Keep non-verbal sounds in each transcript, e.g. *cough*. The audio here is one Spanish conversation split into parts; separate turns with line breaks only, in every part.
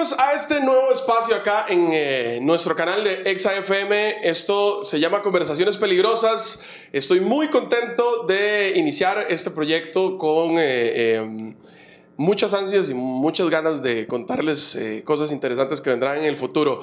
A este nuevo espacio acá en eh, nuestro canal de ExaFM. Esto se llama Conversaciones Peligrosas. Estoy muy contento de iniciar este proyecto con eh, em, muchas ansias y muchas ganas de contarles eh, cosas interesantes que vendrán en el futuro.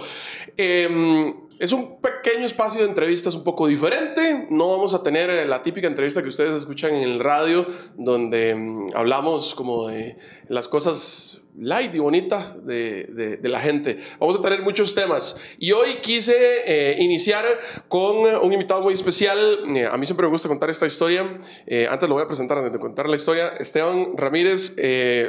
Em, es un pequeño espacio de entrevistas un poco diferente. No vamos a tener la típica entrevista que ustedes escuchan en el radio, donde em, hablamos como de las cosas light y bonitas de, de, la gente. Vamos a tener muchos temas. Y hoy quise eh, iniciar con un invitado muy especial. Eh, a mí siempre me gusta contar esta historia. Eh, antes lo voy a presentar antes de contar la historia. Esteban Ramírez,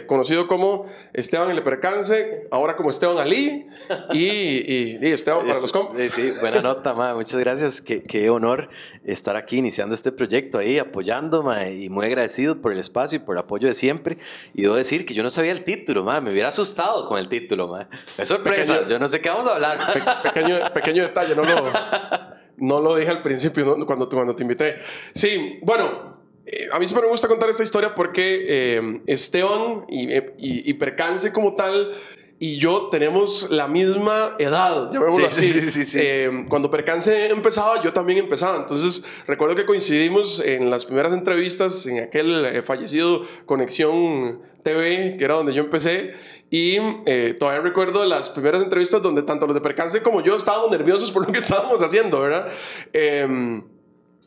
conocido como Esteban el Percance, ahora como Esteban Ali. Y, y, Esteban para los compas.
Sí, buena nota, ma. muchas gracias. Qué, qué, honor estar aquí iniciando este proyecto ahí, apoyando, ma, y muy agradecido por el espacio y por el apoyo de siempre. Y debo decir que yo no sabía el título, ma me hubiera asustado con el título, man. Es sorpresa, yo no sé qué vamos a hablar.
pequeño, pequeño detalle, no lo, *laughs* no lo dije al principio cuando, cuando te invité. Sí, bueno, eh, a mí siempre me gusta contar esta historia porque eh, Esteban y, y, y, Percance como tal y yo tenemos la misma edad, llamémoslo así. *laughs* Sí, sí, sí, eh, cuando Percance empezaba, yo también empezaba. Entonces, recuerdo que coincidimos en las primeras entrevistas en aquel eh, fallecido Conexión TV, que era donde yo empecé. Y eh, todavía recuerdo las primeras entrevistas donde tanto los de Percance como yo estábamos nerviosos por lo que *laughs* estábamos haciendo, ¿verdad? Que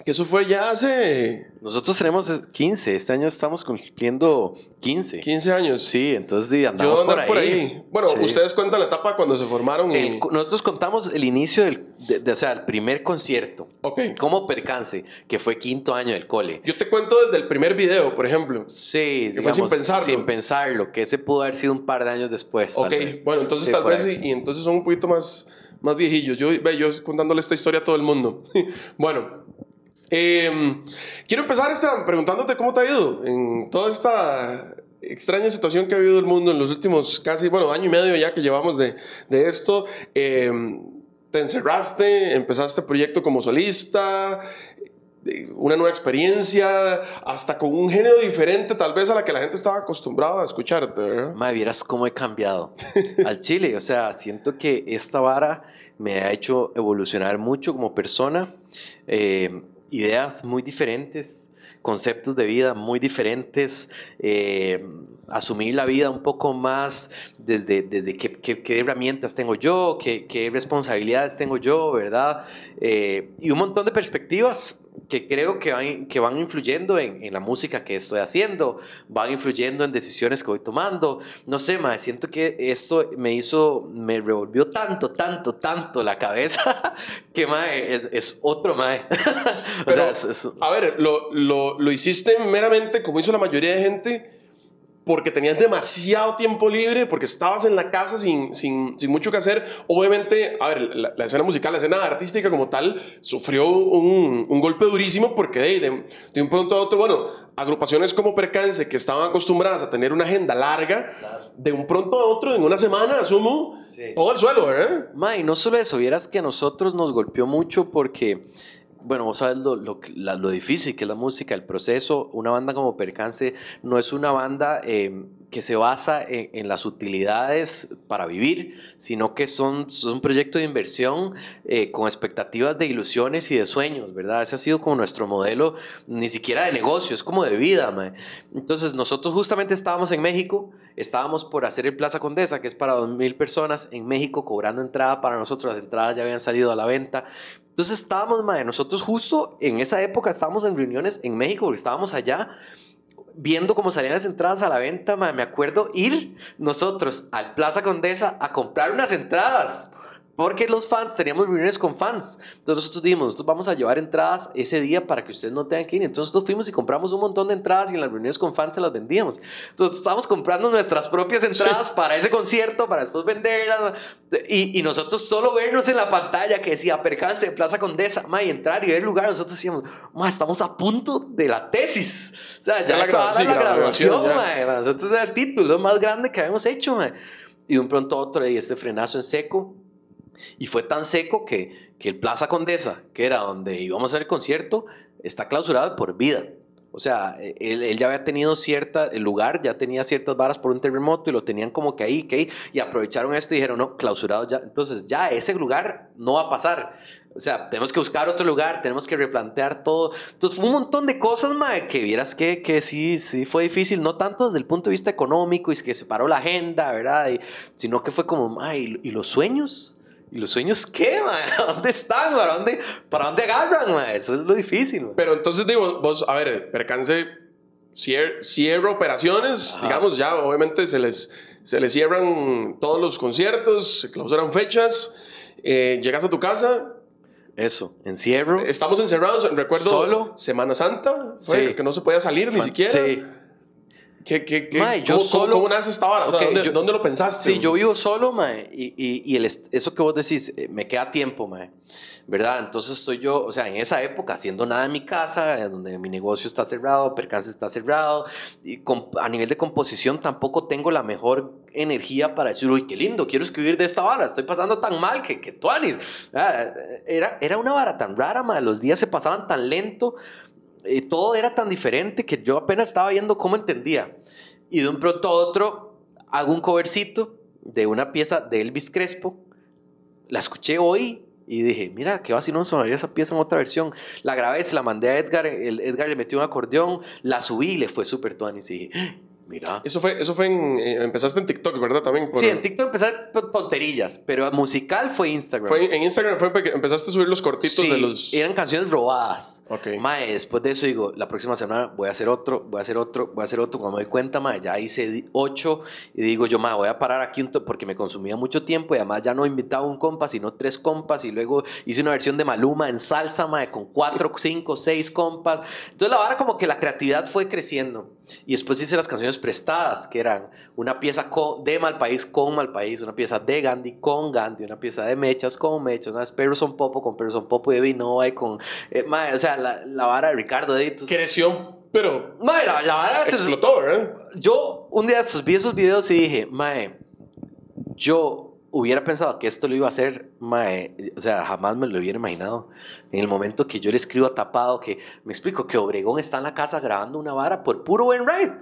eso fue ya hace...
Nosotros tenemos 15, este año estamos cumpliendo 15.
15 años.
Sí, entonces andamos por ahí. por ahí.
Bueno, ustedes cuentan la etapa cuando se formaron.
nosotros contamos el inicio del, de, o sea, el primer concierto. Ok. Como percance, que fue quinto año del cole.
Yo te cuento desde el primer video, por ejemplo.
Sí,
que fue sin pensarlo.
Sin pensarlo, que ese pudo haber sido un par de años después.
Ok, bueno, entonces tal vez, y, entonces son un poquito más, más viejillos. Yo, ve, yo contándole esta historia a todo el mundo. *laughs* bueno, Em, quiero empezar preguntándote cómo te ha ido en toda esta extraña situación que ha vivido el mundo en los últimos casi, bueno, año y medio ya que llevamos de, de esto. Em, te encerraste, empezaste proyecto como solista, una nueva experiencia, hasta con un género diferente tal vez a la que la gente estaba acostumbrada a escucharte.
¿verdad? vieras cómo he cambiado al Chile. O sea, siento que esta vara me ha hecho evolucionar mucho como persona. Eh, ideas muy diferentes, conceptos de vida muy diferentes, eh, asumir la vida un poco más desde, desde qué, qué, herramientas tengo yo, qué, qué, responsabilidades tengo yo, ¿verdad? Eh, y un montón de perspectivas que creo que van, que van influyendo en, en, la música que estoy haciendo, van influyendo en decisiones que voy tomando. No sé, mae, siento que esto me hizo, me revolvió tanto, tanto, tanto la cabeza *laughs* que mae, es, es otro mae. *laughs*
o sea, A ver, lo, lo, lo hiciste meramente como hizo la mayoría de gente porque tenías demasiado tiempo libre, porque estabas en la casa sin, sin, sin mucho que hacer. Obviamente, a ver, la, escena musical, la escena artística como tal, sufrió un, un golpe durísimo porque de, de, un pronto a otro, bueno, agrupaciones como Percance, que estaban acostumbradas a tener una agenda larga, de un pronto a otro, en una semana, asumo, todo el suelo, ¿verdad?
Ma, y no solo eso, vieras que a nosotros nos golpeó mucho porque bueno, vos sabes lo, lo, difícil que es la música, el proceso. Una banda como Percance no es una banda eh, que se basa en, las utilidades para vivir, sino que son, son un proyecto de inversión eh, con expectativas de ilusiones y de sueños, ¿verdad? Ese ha sido como nuestro modelo, ni siquiera de negocio, es como de vida. Entonces, nosotros justamente estábamos en México, estábamos por hacer el Plaza Condesa, que es para 2.000 personas en México, cobrando entrada para nosotros, las entradas ya habían salido a la venta. Entonces estábamos, mae, nosotros justo en esa época estábamos en reuniones en México, porque estábamos allá viendo cómo salían las entradas a la venta, me acuerdo ir nosotros al Plaza Condesa a comprar unas entradas porque los fans, teníamos reuniones con fans. Entonces nosotros dijimos, nosotros vamos a llevar entradas ese día para que ustedes no tengan que ir. Entonces nosotros fuimos y compramos un montón de entradas y en las reuniones con fans se las vendíamos. Entonces estábamos comprando nuestras propias entradas para ese concierto, para después venderlas. Y, y, nosotros solo vernos en la pantalla que decía Percance de Plaza Condesa, ma, y entrar y ver el lugar, nosotros decíamos, ma, estamos a punto de la tesis. O sea, ya, la, grabación, la, graduación, ma, nosotros era el título más grande que habíamos hecho, ma. Y de un pronto a otro, y este frenazo en seco y fue tan seco que, que el Plaza Condesa, que era donde íbamos a hacer el concierto, está clausurado por vida. O sea, él, él, ya había tenido cierta, el lugar ya tenía ciertas varas por un terremoto y lo tenían como que ahí, que ahí, y aprovecharon esto y dijeron, no, clausurado ya. Entonces ya ese lugar no va a pasar. O sea, tenemos que buscar otro lugar, tenemos que replantear todo. Entonces, fue un montón de cosas, mae, que vieras que, que sí, sí fue difícil, no tanto desde el punto de vista económico y que se paró la agenda, ¿verdad? Y, sino que fue como, mae, ¿y, y los sueños? ¿Y los sueños qué, mae? *laughs* ¿Dónde están? ¿Para dónde, para dónde agarran, mae? Eso es lo difícil. Mae.
Pero entonces, digo, vos, a ver, percance, cier cierra operaciones, Ajá. digamos, ya obviamente se les, se les cierran todos los conciertos, se clausuran fechas, eh, llegas a tu casa,
eso, encierro.
Estamos encerrados, recuerdo.
Solo.
Semana Santa, fue, sí. que no se podía salir ni siquiera.
Sí.
¿Qué, qué, qué?
Mae, yo
¿Cómo,
solo,
¿Cómo, nace esta vara? O sea,
okay,
¿dónde,
yo,
¿dónde, lo pensaste?
Sí, yo vivo solo, mae, y, y, y el, eso que vos decís, eh, me queda tiempo, mae, ¿verdad? Entonces estoy yo, o sea, en esa época haciendo nada en mi casa, donde mi negocio está cerrado, Percance está cerrado, y con, a nivel de composición tampoco tengo la mejor energía para decir, uy, qué lindo, quiero escribir de esta vara, estoy pasando tan mal que, que tuanis. Era, era una vara tan rara, mae, los días se pasaban tan lento, y todo era tan diferente que yo apenas estaba viendo cómo entendía. Y de un pronto a otro hago un covercito de una pieza de Elvis Crespo. La escuché hoy y dije, mira, qué vacilón sonaría esa pieza en otra versión. La grabé, se la mandé a Edgar, Edgar le metió un acordeón, la subí y le fue súper tuanis. Y dije, Mira.
Eso fue, eso fue en. Eh, empezaste en TikTok, ¿verdad? También.
Por... Sí, en TikTok empezaste tonterillas, pero musical fue Instagram.
Fue en Instagram fue porque empezaste a subir los cortitos
sí,
de los.
Eran canciones robadas.
Ok.
Mae, después de eso digo, la próxima semana voy a hacer otro, voy a hacer otro, voy a hacer otro. Cuando me doy cuenta, mae, ya hice ocho y digo yo, mae, voy a parar aquí un porque me consumía mucho tiempo y además ya no invitaba un compa, sino tres compas y luego hice una versión de Maluma en salsa, mae, con cuatro, cinco, seis compas. Entonces la vara como que la creatividad fue creciendo. Y después hice las canciones prestadas, que eran una pieza de Malpaís con Malpaís, una pieza de Gandhi con Gandhi, una pieza de Mechas con Mechas, una Perro son Popo con son Popo y de Vinova y con... Eh, madre, o sea, la, la, vara de Ricardo Editos.
Creció, pero...
Madre, la, la vara...
Explotó, ¿verdad?
Yo un día vi esos videos y dije, madre, yo hubiera pensado que esto lo iba a hacer, mae, o sea, jamás me lo hubiera imaginado. En el momento que yo le escribo a Tapado, que me explico que Obregón está en la casa grabando una vara por puro buen ride.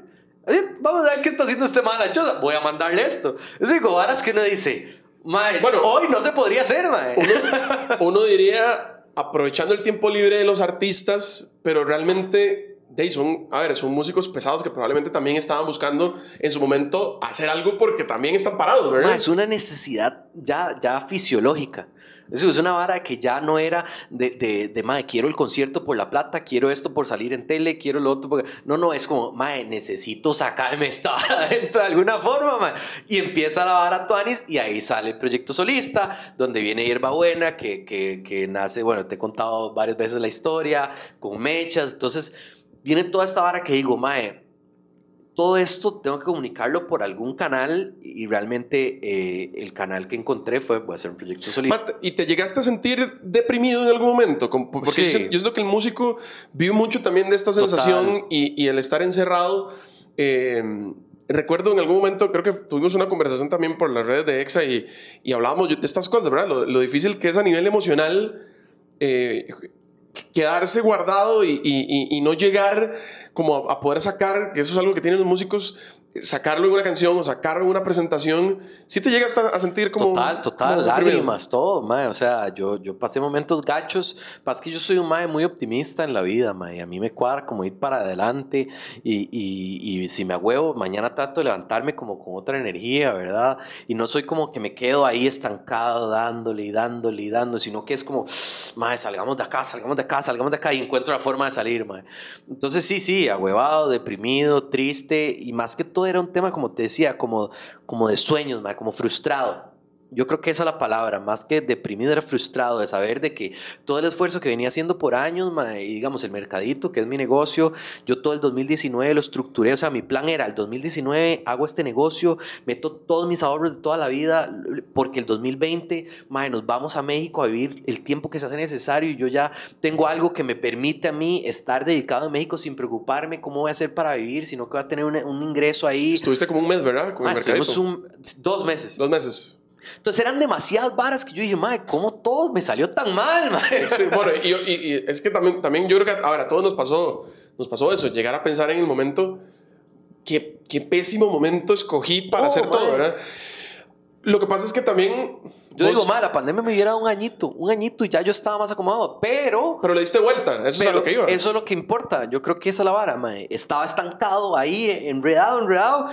Vamos a ver qué está haciendo este man la choza. Voy a mandarle esto. Les digo, varas que uno dice, mae, bueno, hoy no se podría hacer, mae.
Uno, uno diría, aprovechando el tiempo libre de los artistas, pero realmente de son, a ver, son músicos pesados que probablemente también estaban buscando en su momento hacer algo porque también están parados, ¿verdad?
Ma, es una necesidad ya, ya fisiológica. Es una vara que ya no era de, de, de, mae, quiero el concierto por la plata, quiero esto por salir en tele, quiero lo otro. Porque... No, no, es como, mae, necesito sacarme esta vara dentro de alguna forma, mae. Y empieza la vara Tuanis y ahí sale el proyecto solista, donde viene Hierba Buena, que, que, que nace, bueno, te he contado varias veces la historia, con mechas. Entonces, viene toda esta vara que digo, mae, todo esto tengo que comunicarlo por algún canal y realmente eh, el canal que encontré fue, voy a hacer un proyecto solista.
¿Y te llegaste a sentir deprimido en algún momento? Porque sí. yo, yo siento que el músico vive mucho también de esta sensación y, y, el estar encerrado. Eh, recuerdo en algún momento, creo que tuvimos una conversación también por las redes de EXA y, y hablábamos de estas cosas, ¿verdad? Lo, lo, difícil que es a nivel emocional. Eh, quedarse guardado y, y, y, no llegar como a, poder sacar, que eso es algo que tienen los músicos, sacarlo en una canción o sacarlo en una presentación, si te llegas a sentir como...
Total, total, como lágrimas, todo, mae. O sea, yo, yo pasé momentos gachos, pasa que yo soy un mae muy optimista en la vida, mae. A mí me cuadra como ir para adelante y, y, y si me agüevo, mañana trato de levantarme como con otra energía, ¿verdad? Y no soy como que me quedo ahí estancado dándole y dándole y dándole, sino que es como, mae, salgamos de acá, salgamos de acá, salgamos de acá y encuentro la forma de salir, mae. Entonces sí, sí, agüevado, deprimido, triste y más que todo era un tema, como te decía, como, como de sueños, como frustrado. Yo creo que esa es la palabra, más que deprimido era frustrado de saber de que todo el esfuerzo que venía haciendo por años, y digamos el mercadito, que es mi negocio, yo todo el 2019 lo estructuré, o sea, mi plan era el 2019 hago este negocio, meto todos mis ahorros de toda la vida, porque el 2020, mae, nos vamos a México a vivir el tiempo que se hace necesario y yo ya tengo algo que me permite a mí estar dedicado a México sin preocuparme cómo voy a hacer para vivir, sino que voy a tener un, un ingreso ahí.
Estuviste como un mes, ¿verdad? Con
ah, estuvimos un, dos meses.
Dos meses.
Entonces eran demasiadas varas que yo dije, madre, ¿cómo todo me salió tan mal, *laughs* madre?
Sí, bueno, y, y, y, es que también, también yo creo que, a ver, a todos nos pasó, nos pasó eso, llegar a pensar en el momento, qué, qué pésimo momento escogí para
Oh,
hacer todo,
mae.
¿verdad? Lo que pasa es que también...
Yo
vos-
digo, ma, la pandemia me hubiera dado un añito, un añito y ya yo estaba más acomodado, pero...
Pero le diste vuelta, eso es a lo que iba.
eso es lo que importa. Yo creo que esa es la vara, mae. Estaba estancado ahí, enredado, enredado.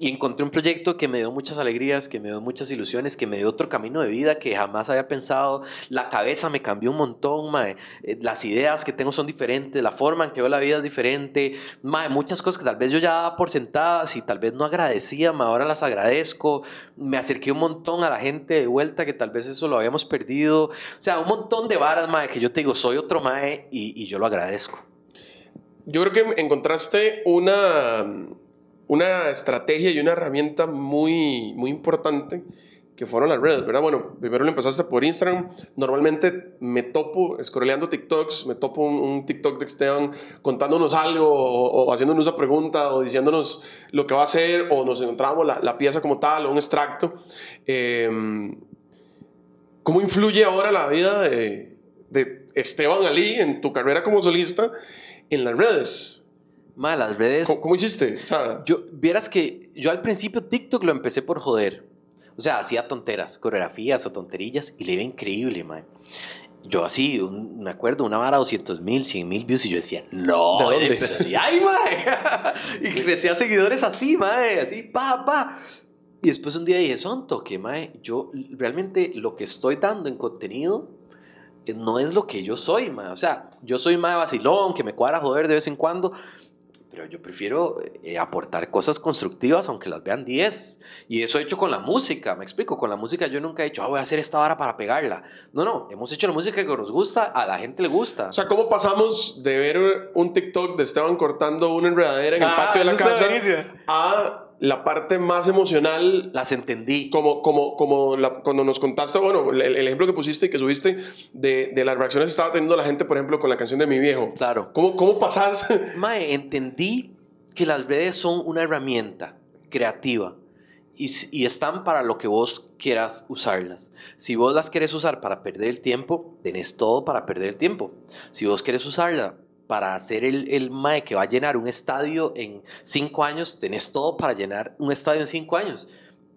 Y encontré un proyecto que me dio muchas alegrías, que me dio muchas ilusiones, que me dio otro camino de vida que jamás había pensado. La cabeza me cambió un montón, mae. Eh, Las ideas que tengo son diferentes, la forma en que veo la vida es diferente. Mae, muchas cosas que tal vez yo ya daba por sentadas y tal vez no agradecía, mae, ahora las agradezco. Me acerqué un montón a la gente de vuelta que tal vez eso lo habíamos perdido. O sea, un montón de varas, mae, que yo te digo, soy otro mae y, y yo lo agradezco.
Yo creo que encontraste una, una estrategia y una herramienta muy, muy importante que fueron las redes, ¿verdad? Bueno, primero lo empezaste por Instagram. Normalmente me topo, scrolleando TikToks, me topo un, TikTok de Esteban contándonos algo o, o haciéndonos una pregunta o diciéndonos lo que va a hacer o nos encontramos la, la pieza como tal o un extracto. Eh, ¿Cómo influye ahora la vida de, de Esteban Ali en tu carrera como solista en las redes?
Ma, las redes.
¿Cómo, cómo hiciste? O sea,
Yo, vieras que yo al principio TikTok lo empecé por joder. O sea, hacía tonteras, coreografías o tonterillas y le iba increíble, mae. Yo así, un- me acuerdo, una vara 200 mil, 100 mil views y yo decía, no,
¿De dónde?
pero ahí, mae. *laughs* y crecía seguidores así, mae, así, pa, pa. Y después un día dije, son toque, mae, yo realmente lo que estoy dando en contenido eh, no es lo que yo soy, mae. O sea, yo soy mae vacilón, que me cuadra joder de vez en cuando, pero yo prefiero eh, aportar cosas constructivas aunque las vean 10. Y eso he hecho con la música, me explico. Con la música yo nunca he dicho, ah, voy a hacer esta vara para pegarla. No, no, hemos hecho la música que nos gusta, a la gente le gusta.
o sea, ¿cómo pasamos de ver un TikTok de Esteban cortando una enredadera en el
Ah,
patio de la casa a la parte más emocional?
Las entendí.
Como, como, como la- cuando nos contaste, bueno, el, el ejemplo que pusiste y que subiste de, de las reacciones que estaba teniendo la gente, por ejemplo, con la canción de Mi Viejo.
Claro.
¿Cómo, cómo pasas? *laughs*
Mae, entendí que las redes son una herramienta creativa y, y están para lo que vos quieras usarlas. Si vos las quieres usar para perder el tiempo, tenés todo para perder el tiempo. Si vos quieres usarla para hacer el, el mae que va a llenar un estadio en cinco años, tenés todo para llenar un estadio en cinco años.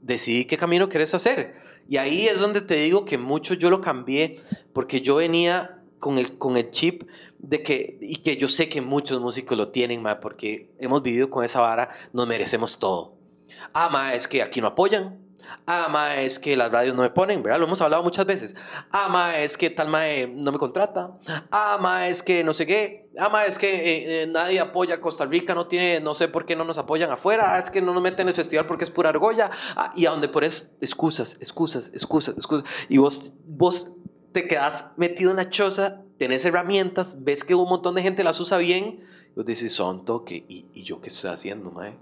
Decidí qué camino querés hacer. Y ahí es donde te digo que mucho yo lo cambié porque yo venía con el, con el chip de que, y que yo sé que muchos músicos lo tienen, ma, porque hemos vivido con esa vara, nos merecemos todo. Ah, ma, es que aquí no apoyan. Ah, ma, es que las radios no me ponen, ¿verdad? Lo hemos hablado muchas veces. Ah, ma, es que tal ma eh, no me contrata. Ah, ma, es que no sé qué. Ah, ma, es que eh, eh, nadie apoya a Costa Rica, no tiene, no sé por qué no nos apoyan afuera. Ah, es que no nos meten en el festival porque es pura argolla. Ah, y a donde pones excusas, excusas, excusas, excusas. Y vos, vos te quedas metido en la choza, tenés herramientas, ves que un montón de gente las usa bien, y vos dices, son toque, ¿y, y yo qué estoy haciendo, mae?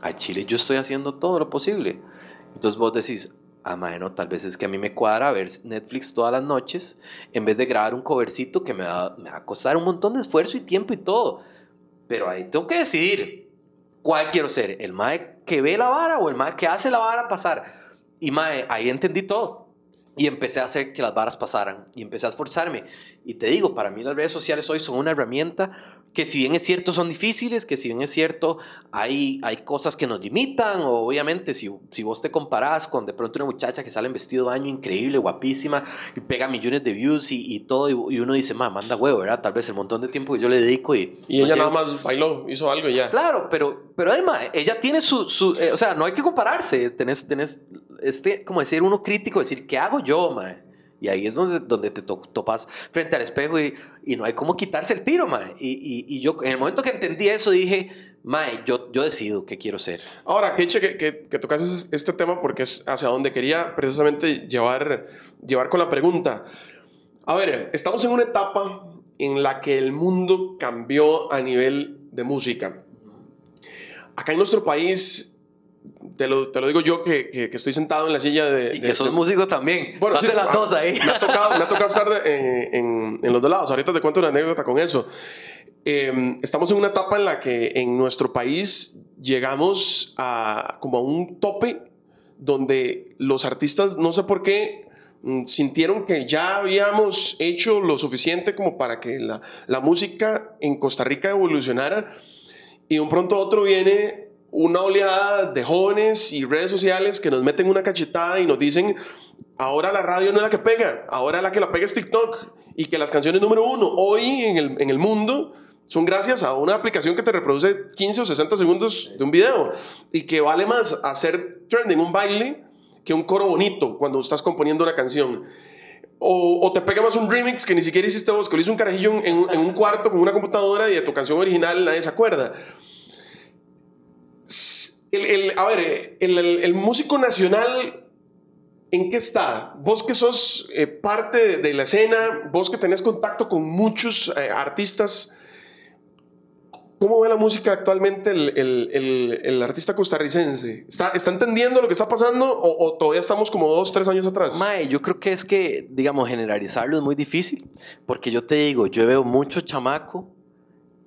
A Chile yo estoy haciendo todo lo posible. Entonces vos decís, ah, mae, no, tal vez es que a mí me cuadra ver Netflix todas las noches, en vez de grabar un covercito que me va, me va a costar un montón de esfuerzo y tiempo y todo. Pero ahí tengo que decidir cuál quiero ser, el mae que ve la vara o el mae que hace la vara pasar. Y mae, ahí entendí todo. Y empecé a hacer que las varas pasaran y empecé a esforzarme. Y te digo, para mí las redes sociales hoy son una herramienta que si bien es cierto son difíciles, que si bien es cierto hay, hay cosas que nos limitan, o obviamente si, si vos te comparás con de pronto una muchacha que sale en vestido de baño increíble, guapísima, y pega millones de views y, y todo, y, y uno dice, ma, manda huevo, ¿verdad? Tal vez el montón de tiempo que yo le dedico y...
Y
no
ella
llego".
nada más bailó, hizo algo y ya.
Claro, pero, pero además, ella tiene su, su eh, o sea, no hay que compararse, tenés, tenés, este, como decir uno crítico, decir, ¿qué hago yo, mae? Y ahí es donde, donde te to- topas frente al espejo y, y no hay cómo quitarse el tiro, mae. Y, y, y yo, en el momento que entendí eso, dije, mae, yo, yo decido qué quiero ser.
Ahora, Keiche, que, que, que tocases este tema porque es hacia donde quería precisamente llevar, llevar con la pregunta. A ver, estamos en una etapa en la que el mundo cambió a nivel de música. Acá en nuestro país, te lo, te lo digo yo que, que, que estoy sentado en la silla de...
Y
de-
que sos
de-
músico también.
Bueno, sí,
las
ah,
dos ahí.
Me ha tocado, me ha tocado estar de- en, en- en los dos lados. Ahorita te cuento una anécdota con eso. Eh, estamos en una etapa en la que en nuestro país llegamos a como a un tope donde los artistas, no sé por qué, mm, sintieron que ya habíamos hecho lo suficiente como para que la, la música en Costa Rica evolucionara y de un pronto a otro viene una oleada de jóvenes y redes sociales que nos meten una cachetada y nos dicen, ahora la radio no es la que pega, ahora la que la pega es TikTok y que las canciones número uno hoy en el, en el mundo son gracias a una aplicación que te reproduce 15 o 60 segundos de un video y que vale más hacer trending un baile que un coro bonito cuando estás componiendo una canción. O, te pega más un remix que ni siquiera hiciste vos, que lo hizo un carajillo en, en, un cuarto con una computadora y de tu canción original nadie se acuerda. El, a ver, el, el, músico nacional, ¿en qué está? Vos que sos eh, parte de, la escena, vos que tenés contacto con muchos eh, artistas ¿Cómo ve la música actualmente el, el, el, artista costarricense? ¿Está, ¿Está entendiendo lo que está pasando o, todavía estamos como dos, tres años atrás?
Mae, yo creo que es que, digamos, generalizarlo es muy difícil, porque yo te digo, yo veo mucho chamaco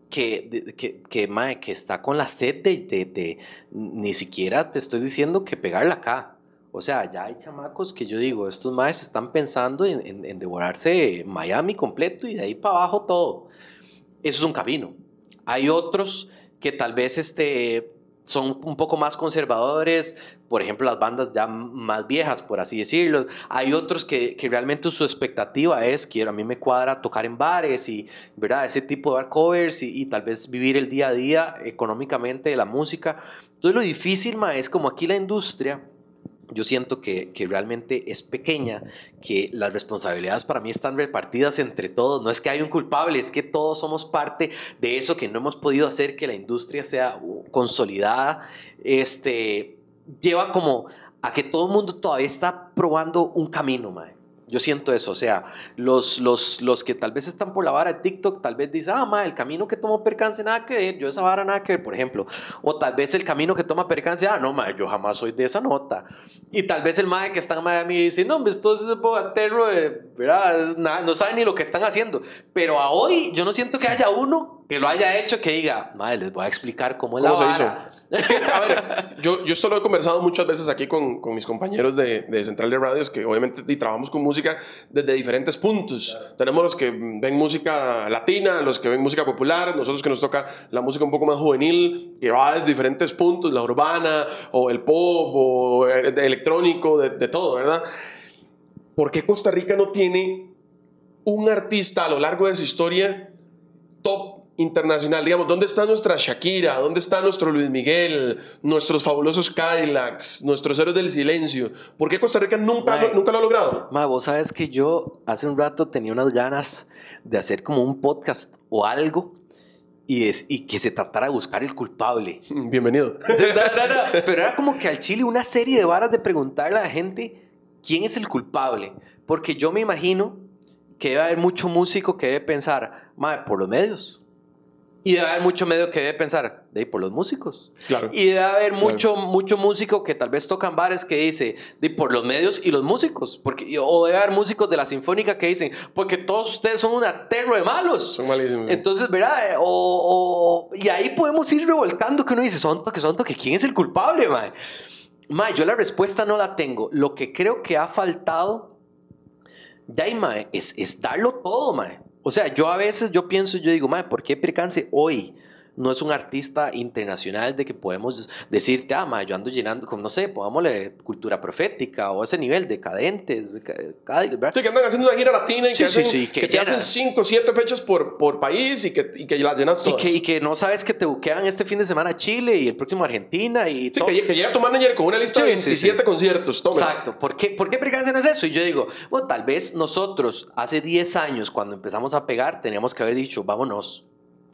que, que, que, mae, que está con la sed de, de, ni siquiera te estoy diciendo que pegarla acá. O sea, ya hay chamacos que yo digo, estos maes están pensando en, en, en devorarse Miami completo y de ahí para abajo todo. Eso es un camino hay otros que tal vez este, son un poco más conservadores, por ejemplo, las bandas ya más viejas, por así decirlo. Hay otros que, que, realmente su expectativa es, quiero, a mí me cuadra tocar en bares y, ¿verdad? Ese tipo de bar covers y, y tal vez vivir el día a día económicamente de la música. Entonces lo difícil, ma, es como aquí la industria yo siento que, que, realmente es pequeña, que las responsabilidades para mí están repartidas entre todos. No es que hay un culpable, es que todos somos parte de eso que no hemos podido hacer que la industria sea uh, consolidada. Este, lleva como a que todo el mundo todavía está probando un camino, mae. Yo siento eso, o sea, los, los, los que tal vez están por la vara de TikTok, tal vez dicen, ah, ma, el camino que tomó percance nada que ver, yo esa vara nada que ver, por ejemplo. O tal vez el camino que toma percance, ah, no, ma, yo jamás soy de esa nota. Y tal vez el ma que está en Miami dice, no, esto es bogaterro, de, ¿verdad? no sabe ni lo que están haciendo. Pero a hoy yo no siento que haya uno que lo haya hecho, que diga, madre, les voy a explicar cómo es la se hizo?
Es que, a ver, yo, yo esto lo he conversado muchas veces aquí con, con mis compañeros de, de, Central de Radios, que obviamente y trabajamos con música desde diferentes puntos. Tenemos los que ven música latina, los que ven música popular, nosotros que nos toca la música un poco más juvenil, que va desde diferentes puntos, la urbana, o el pop, o el electrónico, de, de todo, ¿verdad? ¿Por qué Costa Rica no tiene un artista a lo largo de su historia top internacional. Digamos, ¿dónde está nuestra Shakira? ¿Dónde está nuestro Luis Miguel? Nuestros fabulosos Cadillacs, nuestros héroes del silencio. ¿Por qué Costa Rica nunca, nunca lo ha logrado?
Ma, vos sabes que yo hace un rato tenía unas ganas de hacer como un podcast o algo y, es, y que se tratara de buscar el culpable. *laughs*
Bienvenido.
Pero era como que al Chile una serie de varas de preguntarle a la gente quién es el culpable. Porque yo me imagino que debe haber mucho músico que debe pensar, madre, por los medios y debe haber mucho medio que debe pensar, de ahí por los músicos.
Claro.
Y debe haber mucho, mucho músico que tal vez tocan bares que dice, de por los medios y los músicos. Porque, o debe haber músicos de la sinfónica que dicen, porque todos ustedes son un aterro de malos.
Son malísimos.
Entonces, ¿verdad? O, y ahí podemos ir revolcando que uno dice, son toque, son toque, ¿quién es el culpable, mae? Mae, yo la respuesta no la tengo. Lo que creo que ha faltado, ya, mae, es, es darlo todo, mae. O sea, yo a veces yo pienso, yo digo, madre, ¿por qué Percance hoy no es un artista internacional de que podemos decirte, ah, ma, yo ando llenando, como no sé, pongámosle cultura profética o ese nivel, decadentes,
Sí, que andan haciendo una gira latina y que, hacen, que, te hacen cinco o siete fechas por, por país y que, y que las llenas todas.
Y que, y que no sabes que te buquean este fin de semana a Chile y el próximo a Argentina y
sí, que, llega tu manager con una lista de 27 conciertos. Toma.
Exacto. ¿Por qué, ¿Por qué no es eso? Y yo digo, bueno, tal vez nosotros hace 10 años cuando empezamos a pegar teníamos que haber dicho, vámonos.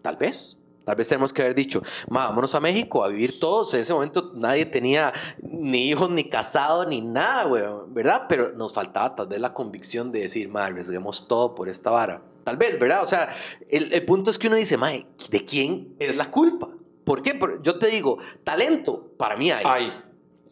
Tal vez. Tal vez tenemos que haber dicho, vámonos a México a vivir todos. En ese momento nadie tenía ni hijos, ni casado, ni nada, güey, ¿verdad? Pero nos faltaba tal vez la convicción de decir, madre, arriesguemos todo por esta vara. Tal vez, ¿verdad? O sea, el, el punto es que uno dice, madre, ¿de quién es la culpa? ¿Por qué? yo te digo, talento, para mí. Hay.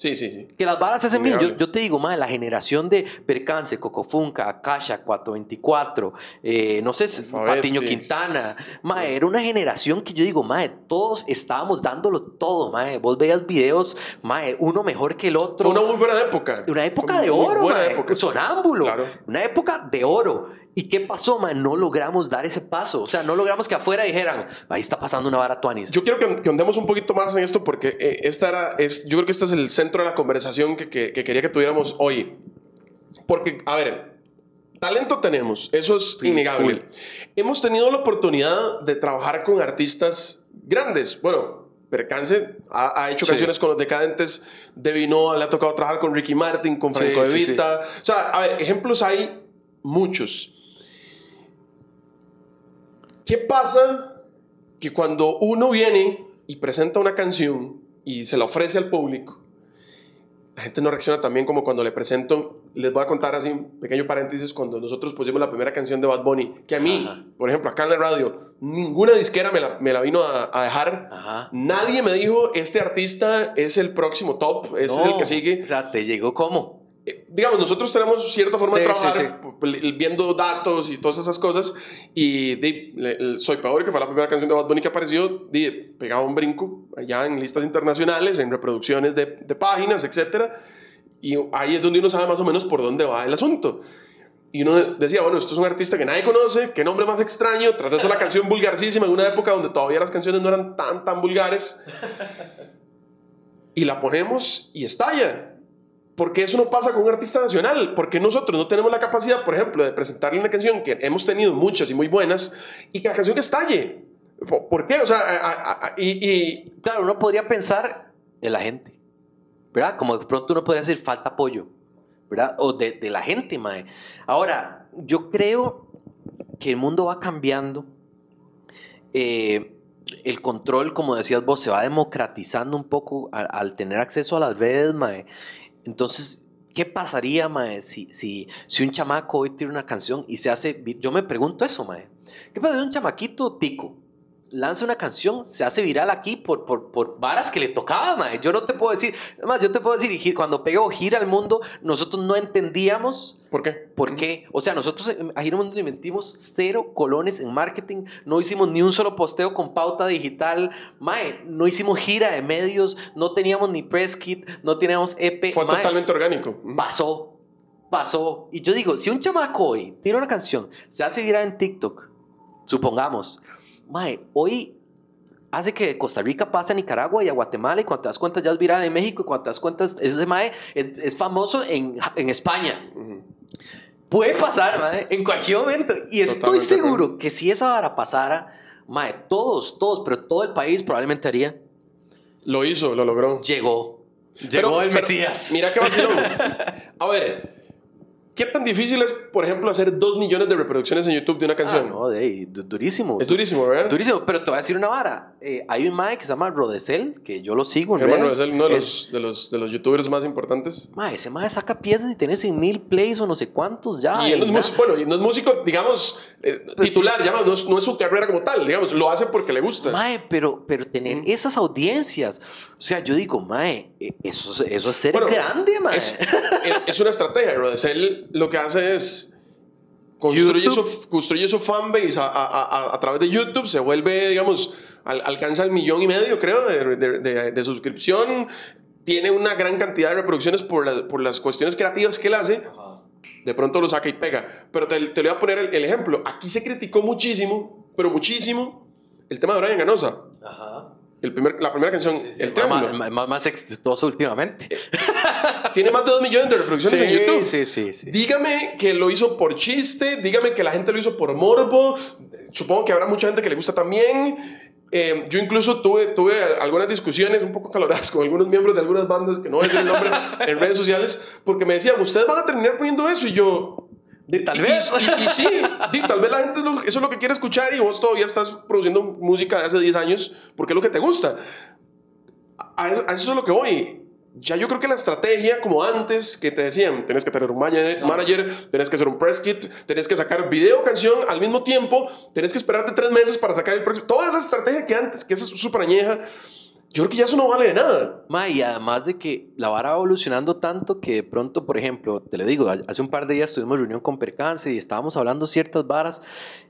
Sí, sí, sí.
Que las varas se hacen bien. Yo, yo te digo, madre, la generación de Percance, Cocofunca, Akasha, 424, eh, no sé. Patiño Quintana. Madre, era una generación que yo digo, madre, todos estábamos dándolo todo, madre. Vos veías videos, madre, uno mejor que el otro.
Fue una muy buena época.
Una época
Fue
de oro,
época.
Sonámbulo.
Claro.
Una época de oro. ¿Y qué pasó, man? No logramos dar ese paso. O sea, no logramos que afuera dijeran, ahí está pasando una vara tuanis.
Yo quiero que, que andemos un poquito más en esto porque eh, esta era, es, yo creo que este es el centro de la conversación que, que- que quería que tuviéramos hoy. Porque, a ver, talento tenemos, eso es
Sí,
innegable.
full.
Hemos tenido la oportunidad de trabajar con artistas grandes. Bueno, Percance ha, ha hecho
Sí.
canciones con los decadentes de Vinoa, le ha tocado trabajar con Ricky Martin, con Franco
sí,
De
sí.
Vita. O sea, a ver, ejemplos hay muchos. ¿Qué pasa que cuando uno viene y presenta una canción y se la ofrece al público, la gente no reacciona tan bien como cuando le presento, les voy a contar así un pequeño paréntesis, cuando nosotros pusimos la primera canción de Bad Bunny, que a mí,
Ajá.
por ejemplo, acá en la radio, ninguna disquera me la, me la vino a, a dejar.
Ajá.
Nadie me dijo, este artista es el próximo top, este es el que sigue.
O sea, te llegó como.
Eh, digamos, nosotros tenemos cierta forma de
Sí,
trabajar
sí,
p- viendo datos y todas esas cosas. Y di, le- Soy Peor, que fue la primera canción de Bad Bunny que apareció, di, pegaba un brinco allá en listas internacionales, en reproducciones de, de páginas, etc. Y ahí es donde uno sabe más o menos por dónde va el asunto. Y uno decía, bueno, esto es un artista que nadie conoce, qué nombre más extraño. Tras de eso, la canción vulgarcísima en una época donde todavía las canciones no eran tan, tan vulgares. Y la ponemos y estalla. Porque eso no pasa con un artista nacional. Porque nosotros no tenemos la capacidad, por ejemplo, de presentarle una canción que hemos tenido muchas y muy buenas y que la canción estalle. ¿Por qué? O sea, a- a- a- y, y-
Claro, uno podría pensar en la gente. ¿Verdad? Como de pronto uno podría decir falta apoyo. ¿Verdad? O de, de la gente, mae. Ahora, yo creo que el mundo va cambiando. Eh, el control, como decías vos, se va democratizando un poco al, al tener acceso a las redes, mae. Entonces, ¿qué pasaría, mae, si, si, un chamaco hoy tiene una canción y se hace... Yo me pregunto eso, mae. ¿Qué pasa un chamaquito tico lanza una canción, se hace viral aquí por, por, por varas que le tocaba, mae? Yo no te puedo decir... Además, yo te puedo decir, cuando pegó Gira al Mundo, nosotros no entendíamos
¿Por qué?
¿Por qué? O sea, nosotros a Gira al Mundo le invertimos cero colones en marketing, no hicimos ni un solo posteo con pauta digital, mae, no hicimos gira de medios, no teníamos ni press kit, no teníamos EP,
Fue
mae,
totalmente orgánico.
pasó, pasó. Y yo digo, si un chamaco hoy tiene una canción, se hace viral en TikTok, supongamos, mae, hoy hace que de Costa Rica pase a Nicaragua y a Guatemala y cuando te das cuenta ya es viral en México y cuando te das cuenta es- ese mae es, es famoso en, en España. Puede pasar, mae, en cualquier momento. Y estoy
Totalmente
seguro que si esa vara pasara, mae, todos, todos, pero todo el país probablemente haría.
Lo hizo, lo logró.
Llegó. Llegó
Pero-
el
pero
Mesías.
Mira qué vacilón. *laughs* A ver, ¿qué tan difícil es, por ejemplo, hacer dos millones de reproducciones en YouTube de una
Ah,
canción?
no, de durísimo.
Es durísimo, ¿verdad?
Durísimo, pero te voy a decir una vara. Eh, hay un mae que se llama Rodecel, que yo lo sigo en
Germán
redes.
es uno de
Es-
los, de, los, de los youtubers más importantes.
Mae, ese mae saca piezas y tiene 100 mil plays o no sé cuántos ya.
y él no es bueno, no es músico, digamos, eh, titular, llama, no, es, no es su carrera como tal, digamos, lo hace porque le gusta.
Mae, pero, pero tener
Mm.
esas audiencias. O sea, yo digo, mae, eh, eso, es- eso es ser
Bueno,
grande, mae.
Es una estrategia, Rodesel lo que hace es construye
YouTube.
su, construye su fanbase a, a- a- a través de YouTube, se vuelve, digamos, al- alcanza el millón y medio, creo, de, de- de- de suscripción, tiene una gran cantidad de reproducciones por, la- por las cuestiones creativas que él hace, de pronto lo saca y pega. Pero te, te le voy a poner el, el ejemplo. Aquí se criticó muchísimo, pero muchísimo, el tema de Brian Ganosa.
Ajá.
El primer, la primera canción,
Sí, sí,
El
más,
Triángulo.
más- más- más exitoso últimamente.
Tiene más de 2 millones de reproducciones en YouTube.
sí, sí, sí.
Dígame que lo hizo por chiste, dígame que la gente lo hizo por morbo. Supongo que habrá mucha gente que le gusta también. Eh, yo incluso tuve, tuve algunas discusiones un poco caloradas con algunos miembros de algunas bandas, que no voy a decir el nombre, *laughs* en redes sociales, porque me decían, ustedes van a terminar poniendo eso. Y yo,
tal vez.
Y, y sí, tal vez la gente lo- eso es lo que quiere escuchar y vos todavía estás produciendo música de hace 10 años porque es lo que te gusta. A eso, a eso es lo que voy. Ya yo creo que la estrategia, como antes, que te decían, tenés que tener un manager,
No.
tenés que hacer un press kit, tenés que sacar video, canción al mismo tiempo, tenés que esperarte tres meses para sacar el próximo. Toda esa estrategia que antes, que es súper añeja, yo creo que ya eso no vale de nada.
Ma, y además de que la vara va evolucionando tanto que de pronto, por ejemplo, te lo digo, hace un par de días tuvimos reunión con Percance y estábamos hablando ciertas varas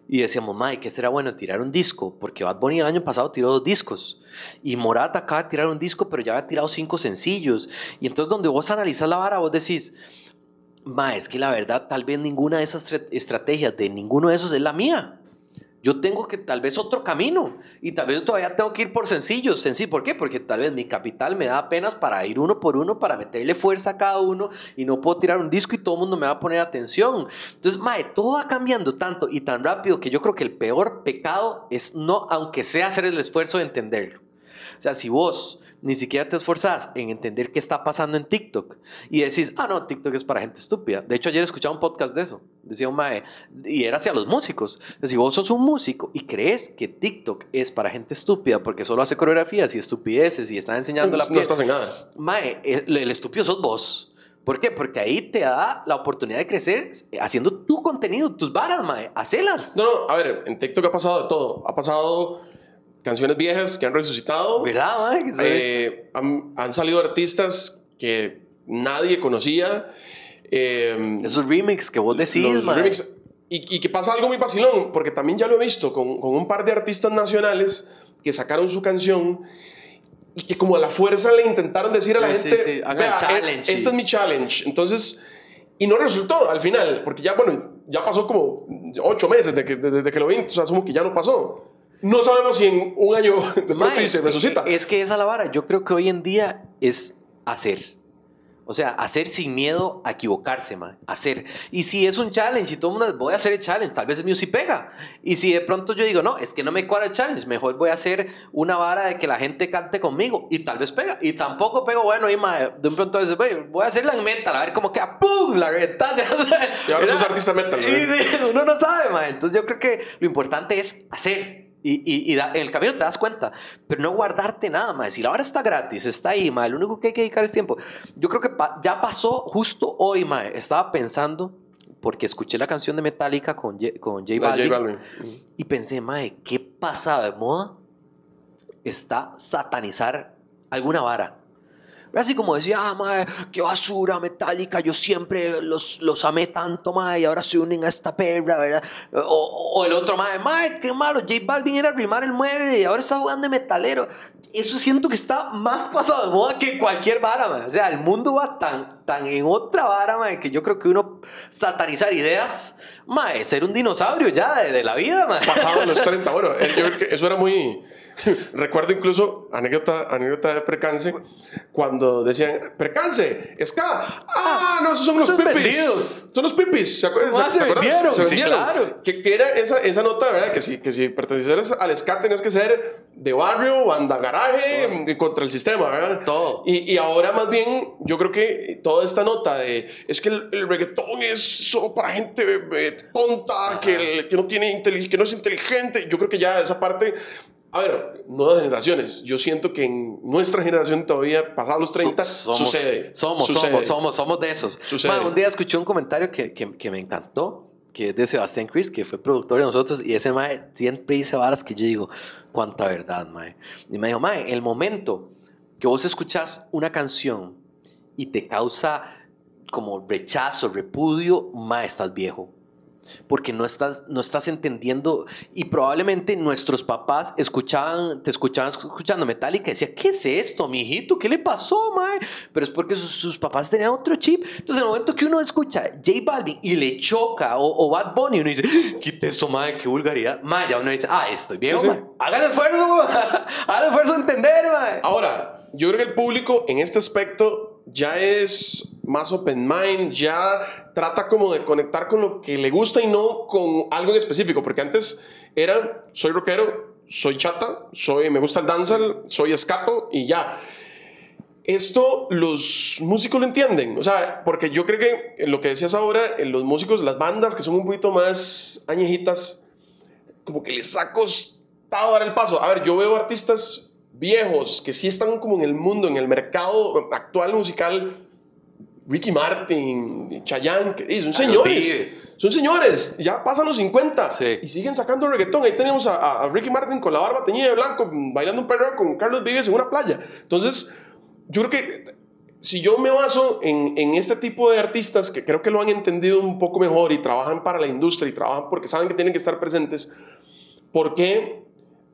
y decíamos, ma, ¿qué será bueno tirar un disco? Porque Bad Bunny el año pasado tiró dos discos y Morat acaba de tirar un disco, pero ya había tirado cinco sencillos. Y entonces, donde vos analizas la vara, vos decís, ma, es que la verdad, tal vez ninguna de esas estrategias de ninguno de esos es la mía. Yo tengo que tal vez otro camino y tal vez yo todavía tengo que ir por sencillos. Sencillo, ¿por qué? Porque tal vez mi capital me da apenas para ir uno por uno, para meterle fuerza a cada uno y no puedo tirar un disco y todo el mundo me va a poner atención. Entonces, mae, todo va cambiando tanto y tan rápido que yo creo que el peor pecado es no, aunque sea hacer el esfuerzo de entenderlo. O sea, si vos ni siquiera te esforzas en entender qué está pasando en TikTok y decís, ah, no, TikTok es para gente estúpida. De hecho, ayer escuchaba un podcast de eso, decía un mae, y era hacia los músicos. Si vos sos un músico y crees que TikTok es para gente estúpida porque solo hace coreografías y estupideces y está enseñando la
No estás en nada.
Mae, el, el estúpido sos vos. ¿Por qué? Porque ahí te da la oportunidad de crecer haciendo tu contenido, tus varas, mae. Hacelas.
No, no, a ver, en TikTok ha pasado de todo. Ha pasado canciones viejas que han resucitado.
¿Verdad, mae?
Eh, han, han, salido artistas que nadie conocía. Eh,
Esos remix que vos decís, mae. Remix,
y, y, que pasa algo muy vacilón, porque también ya lo he visto con, con un par de artistas nacionales que sacaron su canción y que como a la fuerza le intentaron decir a la
sí,
gente,
sí, sí. Hagan challenge,
este es mi challenge. Entonces, y no resultó al final, porque ya, bueno, ya pasó como ocho meses desde que, desde que lo vi, o sea, como que ya no pasó. No sabemos si en un año *laughs* de pronto se resucita.
Es que esa la vara, yo creo que hoy en día es hacer. O sea, hacer sin miedo a equivocarse, man. Hacer. Y si es un challenge y todo el mundo voy a hacer el challenge, tal vez el mío sí pega. Y si de pronto yo digo, no, es que no me cuadra el challenge, mejor voy a hacer una vara de que la gente cante conmigo y tal vez pega. Y tampoco pego, bueno, y man, de un pronto dice, voy a hacer la metal, a ver cómo queda, ¡pum! La retalle. *laughs*
Y ahora sos artista metal, *laughs*
y, sí, uno no sabe, man. Entonces yo creo que lo importante es hacer. Y, y, y da, en el camino te das cuenta, pero no guardarte nada más. Si la hora está gratis, está ahí, ma, lo único que hay que dedicar es tiempo. Yo creo que pa, ya pasó justo hoy, ma, estaba pensando, porque escuché la canción de Metallica con, J, con J Balvin,
J Balvin.
y pensé, ma, ¿qué pasaba de moda? Está satanizar alguna vara. Así como decía, ah, madre, qué basura metálica, yo siempre los, los amé tanto, madre, y ahora se unen a esta perra, ¿verdad? O, o el otro, madre, madre, qué malo, J Balvin era arrimar el mueble y ahora está jugando de metalero. Eso siento que está más pasado de moda que cualquier vara, madre. O sea, el mundo va tan, tan en otra vara, madre, que yo creo que uno satanizar ideas, madre, ser un dinosaurio ya de, de la vida, madre.
Pasado los 30, bueno, yo creo que eso era muy... *laughs* Recuerdo incluso, anécdota, anécdota de percance, cuando decían, percance, ska, ah, no, esos son los pipis.
vendidos.
Son los pipis, ¿se acuerdan?
Ah, se
¿Te acuerdas?
vendieron,
Se
sí,
vendieron.
claro.
Que, que era esa, esa nota, ¿verdad? Que si, que si pertenecieras al ska tenías que ser de barrio, banda garaje,
Todo.
contra el sistema, ¿verdad?
Todo.
Y, y ahora más bien, yo creo que toda esta nota de, es que el, el reggaetón es solo para gente eh, tonta, que, el- que, no tiene que no es inteligente, yo creo que ya esa parte a ver, nuevas generaciones. Yo siento que en nuestra generación todavía, pasados los 30,
So- somos,
sucede.
Somos,
sucede.
somos, somos, somos de esos. Un día escuché un comentario que, que, que me encantó, que es de Sebastián Chris, que fue productor de nosotros, y ese mae siempre dice varas que yo digo, cuánta verdad, mae. Y me dijo, mae, el momento que vos escuchás una canción y te causa como rechazo, repudio, mae, estás viejo. Porque no estás, no estás entendiendo y probablemente nuestros papás escuchaban, te escuchaban escuchando Metallica y decían, ¿qué es esto, mijito? ¿Qué le pasó, mae? Pero es porque sus, sus papás tenían otro chip. Entonces, en el momento que uno escucha J Balvin y le choca o, o Bad Bunny, uno dice, quite eso, mae, qué vulgaridad. Mae, ya uno dice, ah, estoy viejo,
Sí, sí.
mae. Hagan esfuerzo, *laughs* hagan esfuerzo de entender, mae.
Ahora, yo creo que el público en este aspecto ya es más open mind, ya trata como de conectar con lo que le gusta y no con algo en específico, porque antes era, soy rockero, soy chata, soy, me gusta el dancehall, soy escato y ya. Esto los músicos lo entienden, o sea, porque yo creo que lo que decías ahora, en los músicos, las bandas que son un poquito más añejitas, como que les ha costado dar el paso. A ver, yo veo artistas viejos que sí están como en el mundo, en el mercado actual musical, Ricky Martin, Chayanne, que, son señores. Son señores, ya pasan los 50 y siguen sacando reggaetón. Ahí tenemos a, Ricky Martin con la barba teñida de blanco, bailando un perro con Carlos Vives en una playa. Entonces, yo creo que si yo me baso en, en, este tipo de artistas que creo que lo han entendido un poco mejor y trabajan para la industria y trabajan porque saben que tienen que estar presentes, ¿por qué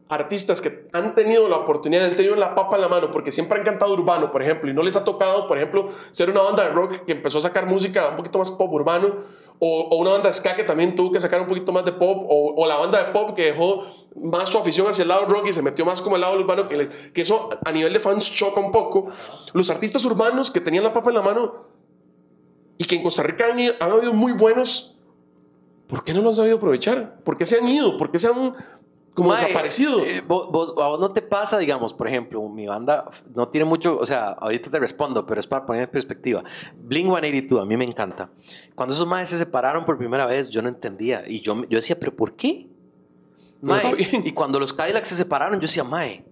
artistas que han tenido la oportunidad, han tenido la papa en la mano, porque siempre han cantado urbano, por ejemplo, y no les ha tocado, por ejemplo, ser una banda de rock que empezó a sacar música un poquito más pop urbano, o, una banda de ska que también tuvo que sacar un poquito más de pop, o, la banda de pop que dejó más su afición hacia el lado rock y se metió más como el lado urbano, que, eso a nivel de fans choca un poco. Los artistas urbanos que tenían la papa en la mano y que en Costa Rica han, han habido muy buenos, ¿por qué no los han sabido aprovechar? ¿Por qué se han ido? ¿Por qué se han como desaparecido.
Eh, vos, a vos no te pasa, digamos, por ejemplo, mi banda no tiene mucho, o sea, ahorita te respondo, pero es para poner en perspectiva. Blink 182, a mí me encanta. Cuando esos maes se separaron por primera vez, yo no entendía. Y yo, yo decía, ¿pero *laughs* por qué? y cuando los Cadillacs se separaron, yo decía, mae,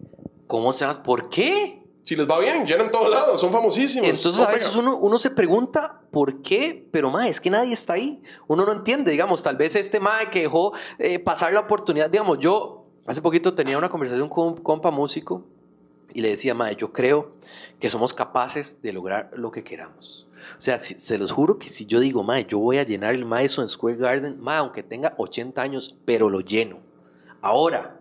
¿cómo se? ¿Por qué?
Si les va bien, llenan todos lados, son famosísimos.
Entonces a veces uno, uno, se pregunta por qué, pero mae, es que nadie está ahí. Uno no entiende, digamos, tal vez este mae que dejó eh, pasar la oportunidad, digamos, yo hace poquito tenía una conversación con un compa músico y le decía, mae, yo creo que somos capaces de lograr lo que queramos. O sea, se los juro que si yo digo, mae, yo voy a llenar el Madison Square Garden, mae, aunque tenga 80 años, pero lo lleno. Ahora,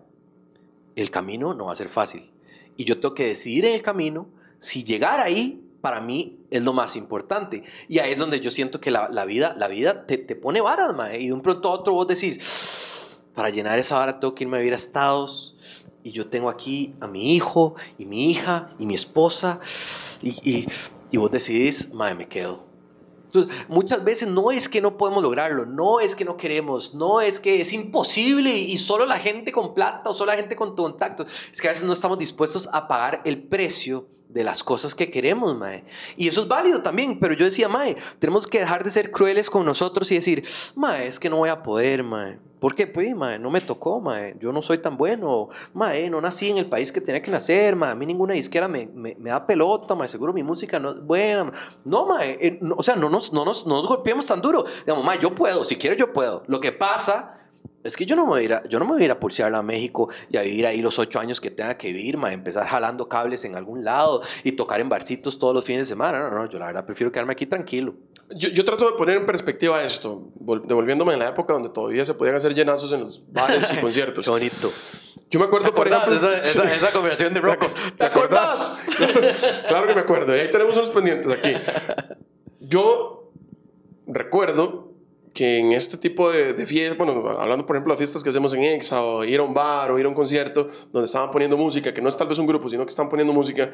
el camino no va a ser fácil y yo tengo que decidir en el camino si llegar ahí para mí es lo más importante. Y ahí es donde yo siento que la, vida, la vida te, te pone varas, mae. Y de un pronto a otro vos decís, para llenar esa vara tengo que irme a vivir a Estados. Y yo tengo aquí a mi hijo y mi hija y mi esposa. Y, y, y vos decidís, mae, me quedo. Muchas veces no es que no podemos lograrlo, no es que no queremos, no es que es imposible y solo la gente con plata o solo la gente con contacto. Es que a veces no estamos dispuestos a pagar el precio de las cosas que queremos, mae. Y eso es válido también, pero yo decía, mae, tenemos que dejar de ser crueles con nosotros y decir, mae, es que no voy a poder, mae. ¿Por qué? Pues, mae, no me tocó, mae. Yo no soy tan bueno. Mae, no nací en el país que tenía que nacer, mae. A mí ninguna disquera me, me, me da pelota, mae. Seguro mi música no es buena. No, mae. Eh, o sea, no nos, no, nos, no nos golpeemos tan duro. Digamos, mae, yo puedo. Si quiero, yo puedo. Lo que pasa es que yo no me voy a ir a, yo no me voy a, ir a pulsearla a México y a vivir ahí los ocho años que tenga que vivir, ma, empezar jalando cables en algún lado y tocar en barcitos todos los fines de semana. No, no, yo la verdad prefiero quedarme aquí tranquilo.
Yo, yo trato de poner en perspectiva esto, devolviéndome en la época donde todavía se podían hacer llenazos en los bares y *laughs* conciertos.
Qué bonito.
Yo me acuerdo, por ejemplo...
Esa, esa, esa conversación de rocos. *laughs*
¿Te, acuerdas? *laughs* claro que me acuerdo. ahí tenemos unos pendientes aquí. Yo recuerdo que en este tipo de, de, fiestas, bueno, hablando por ejemplo de fiestas que hacemos en Exa, o ir a un bar, o ir a un concierto, donde estaban poniendo música, que no es tal vez un grupo, sino que están poniendo música,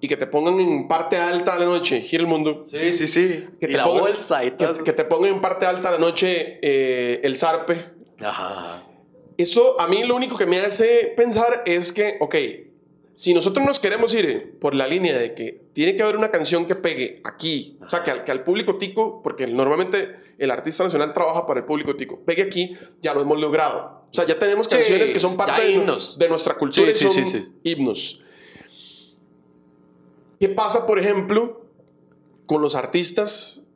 y que te pongan en parte alta de la noche, gira el mundo.
Sí, sí, sí.
Que te
la
pongan,
bolsa y
todo. Que, te pongan en parte alta de la noche eh, el zarpe.
Ajá.
Eso a mí lo único que me hace pensar es que, ok, si nosotros nos queremos ir por la línea de que tiene que haber una canción que pegue aquí, o sea, que al, que al, público tico, porque normalmente el artista nacional trabaja para el público tico, pegue aquí, ya lo hemos logrado. O sea, ya tenemos canciones que son parte de, de, nuestra cultura sí, y son sí, himnos. ¿Qué pasa, por ejemplo, con los artistas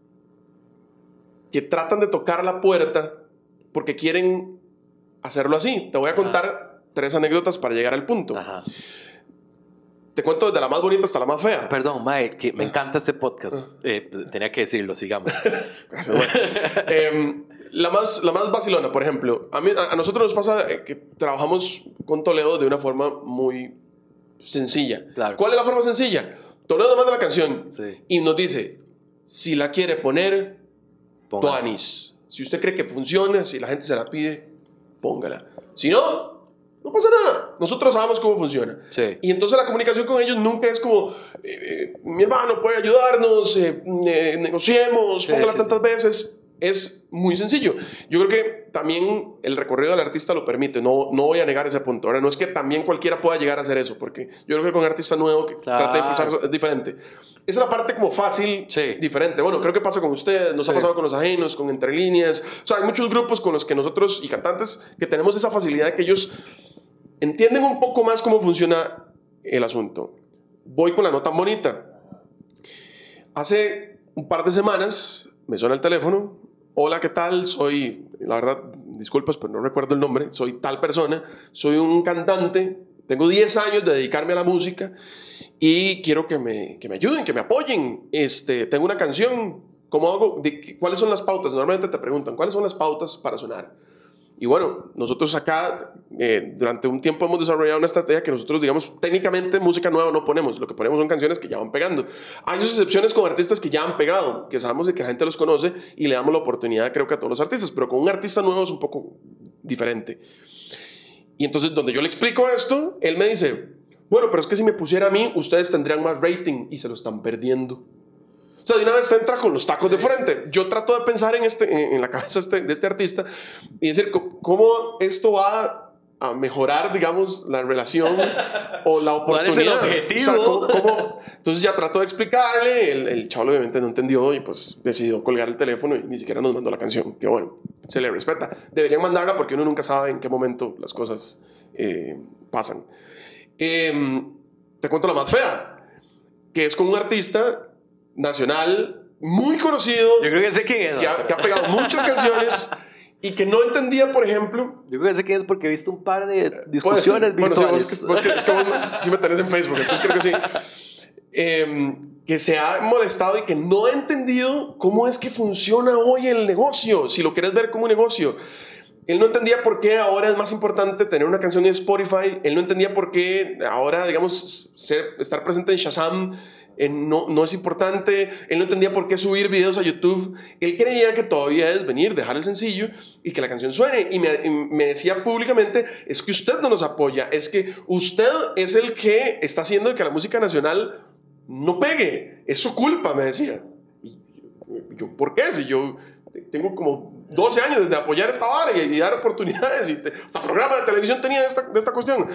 que tratan de tocar la puerta porque quieren hacerlo así? Te voy a contar tres anécdotas para llegar al punto. Ajá. Te cuento desde la más bonita hasta la más fea.
Perdón, Mae, que me encanta este podcast. Eh, tenía que decirlo, sigamos. *laughs*
Gracias, eh, la, más, la más vacilona, por ejemplo. A, mí, a, nosotros nos pasa eh, que trabajamos con Toledo de una forma muy sencilla.
Claro.
¿Cuál es la forma sencilla? Toledo nos manda la canción y nos dice, si la quiere poner, Tuanis. Si usted cree que funciona, si la gente se la pide, póngala. Si no, no pasa nada. Nosotros sabemos cómo funciona.
Sí.
Y entonces la comunicación con ellos nunca es como, eh, mi hermano puede ayudarnos, eh, eh, negociemos, sí, póngala tantas veces. Es muy sencillo. Yo creo que también el recorrido del artista lo permite. No, no voy a negar ese punto. Ahora, no es que también cualquiera pueda llegar a hacer eso, porque yo creo que con un artista nuevo que claro. trata de impulsar es diferente. Esa es la parte como fácil,
sí.
diferente. Bueno, creo que pasa con ustedes, nos sí. ha pasado con los ajenos, con Entre Líneas. O sea, hay muchos grupos con los que nosotros y cantantes que tenemos esa facilidad de que ellos entienden un poco más cómo funciona el asunto. Voy con la nota bonita. Hace un par de semanas me suena el teléfono. Hola, ¿qué tal? Soy, la verdad, disculpas, pero no recuerdo el nombre. Soy tal persona. Soy un cantante. Tengo 10 años de dedicarme a la música y quiero que me, que me ayuden, que me apoyen. Este, tengo una canción. ¿Cómo hago? ¿Cuáles son las pautas? Normalmente te preguntan, ¿cuáles son las pautas para sonar? Y bueno, nosotros acá eh, durante un tiempo hemos desarrollado una estrategia que nosotros, digamos, técnicamente música nueva no ponemos, lo que ponemos son canciones que ya van pegando. Hay sus excepciones con artistas que ya han pegado, que sabemos de que la gente los conoce y le damos la oportunidad, creo que a todos los artistas, pero con un artista nuevo es un poco diferente. Y entonces, donde yo le explico esto, él me dice, bueno, pero es que si me pusiera a mí, ustedes tendrían más rating y se lo están perdiendo. O sea, de una vez te entra con los tacos de frente. Yo trato de pensar en, este, en la cabeza este, de este artista y decir cómo esto va a mejorar, digamos, la relación *laughs* o la oportunidad.
objetivo?
entonces ya trato de explicarle, el, el chaval obviamente no entendió y pues decidió colgar el teléfono y ni siquiera nos mandó la canción, que bueno, se le respeta. Deberían mandarla porque uno nunca sabe en qué momento las cosas eh, pasan. Em, te cuento la más fea, que es con un artista nacional muy conocido.
Yo creo que sé quién
es. Que ha, pegado muchas canciones y que no entendía, por ejemplo.
Yo creo que sé quién es porque he visto un par de discusiones
bueno. Sí, vos, que, es que vos *laughs* sí me tenés en Facebook, entonces creo que sí. Em, que se ha molestado y que no ha entendido cómo es que funciona hoy el negocio, si lo quieres ver como un negocio. Él no entendía por qué ahora es más importante tener una canción en Spotify. Él no entendía por qué ahora, digamos, ser, estar presente en Shazam no, no es importante, él no entendía por qué subir videos a YouTube, él creía que todavía es venir, dejar el sencillo y que la canción suene. Y me, decía públicamente, es que usted no nos apoya, es que usted es el que está haciendo que la música nacional no pegue, es su culpa, me decía. Y yo, ¿por qué? Si yo tengo como 12 años de apoyar esta vara y, dar oportunidades, y hasta programa de televisión tenía esta, de esta cuestión.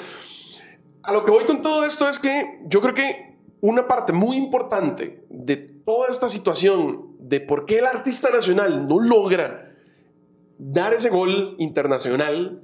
A lo que voy con todo esto es que yo creo que una parte muy importante de toda esta situación de por qué el artista nacional no logra dar ese gol internacional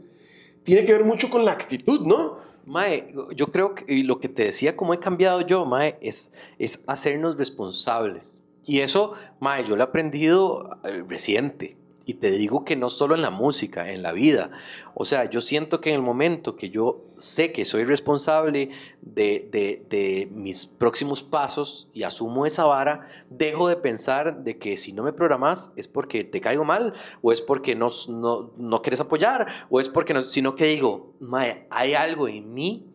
tiene que ver mucho con la actitud, ¿no?
Mae, yo creo que lo que te decía, como he cambiado yo, Mae, es, es hacernos responsables. Y eso, Mae, yo lo he aprendido eh, reciente. Y te digo que no solo en la música, en la vida. O sea, yo siento que en el momento que yo sé que soy responsable de, de, mis próximos pasos y asumo esa vara, dejo de pensar de que si no me programas es porque te caigo mal, o es porque no, no, no quieres apoyar, o es porque no, sino que digo, hay algo en mí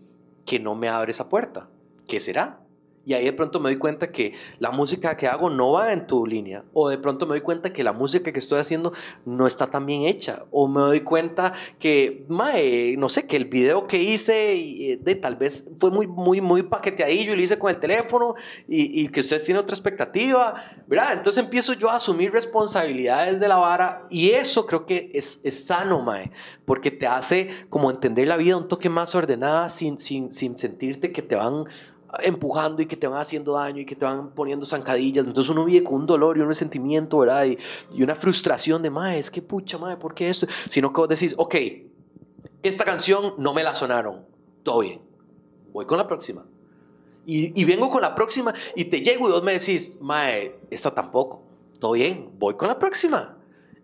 que no me abre esa puerta. ¿Qué será? Y ahí de pronto me doy cuenta que la música que hago no va en tu línea. O de pronto me doy cuenta que la música que estoy haciendo no está tan bien hecha. O me doy cuenta que, mae, no sé, que el video que hice eh, de, tal vez fue muy, muy, muy paqueteadillo y lo hice con el teléfono y, y que ustedes tienen otra expectativa. ¿verdad? Entonces empiezo yo a asumir responsabilidades de la vara y eso creo que es, es sano, mae. Porque te hace como entender la vida un toque más ordenada sin, sin, sin sentirte que te van empujando y que te van haciendo daño y que te van poniendo zancadillas. Entonces uno vive con un dolor y un resentimiento, ¿verdad? Y, y una frustración de, mae, es que pucha, mae, ¿por qué esto? Sino que vos decís, ok, esta canción no me la sonaron, todo bien, voy con la próxima. Y, y vengo con la próxima y te llego y vos me decís, mae, esta tampoco, todo bien, voy con la próxima.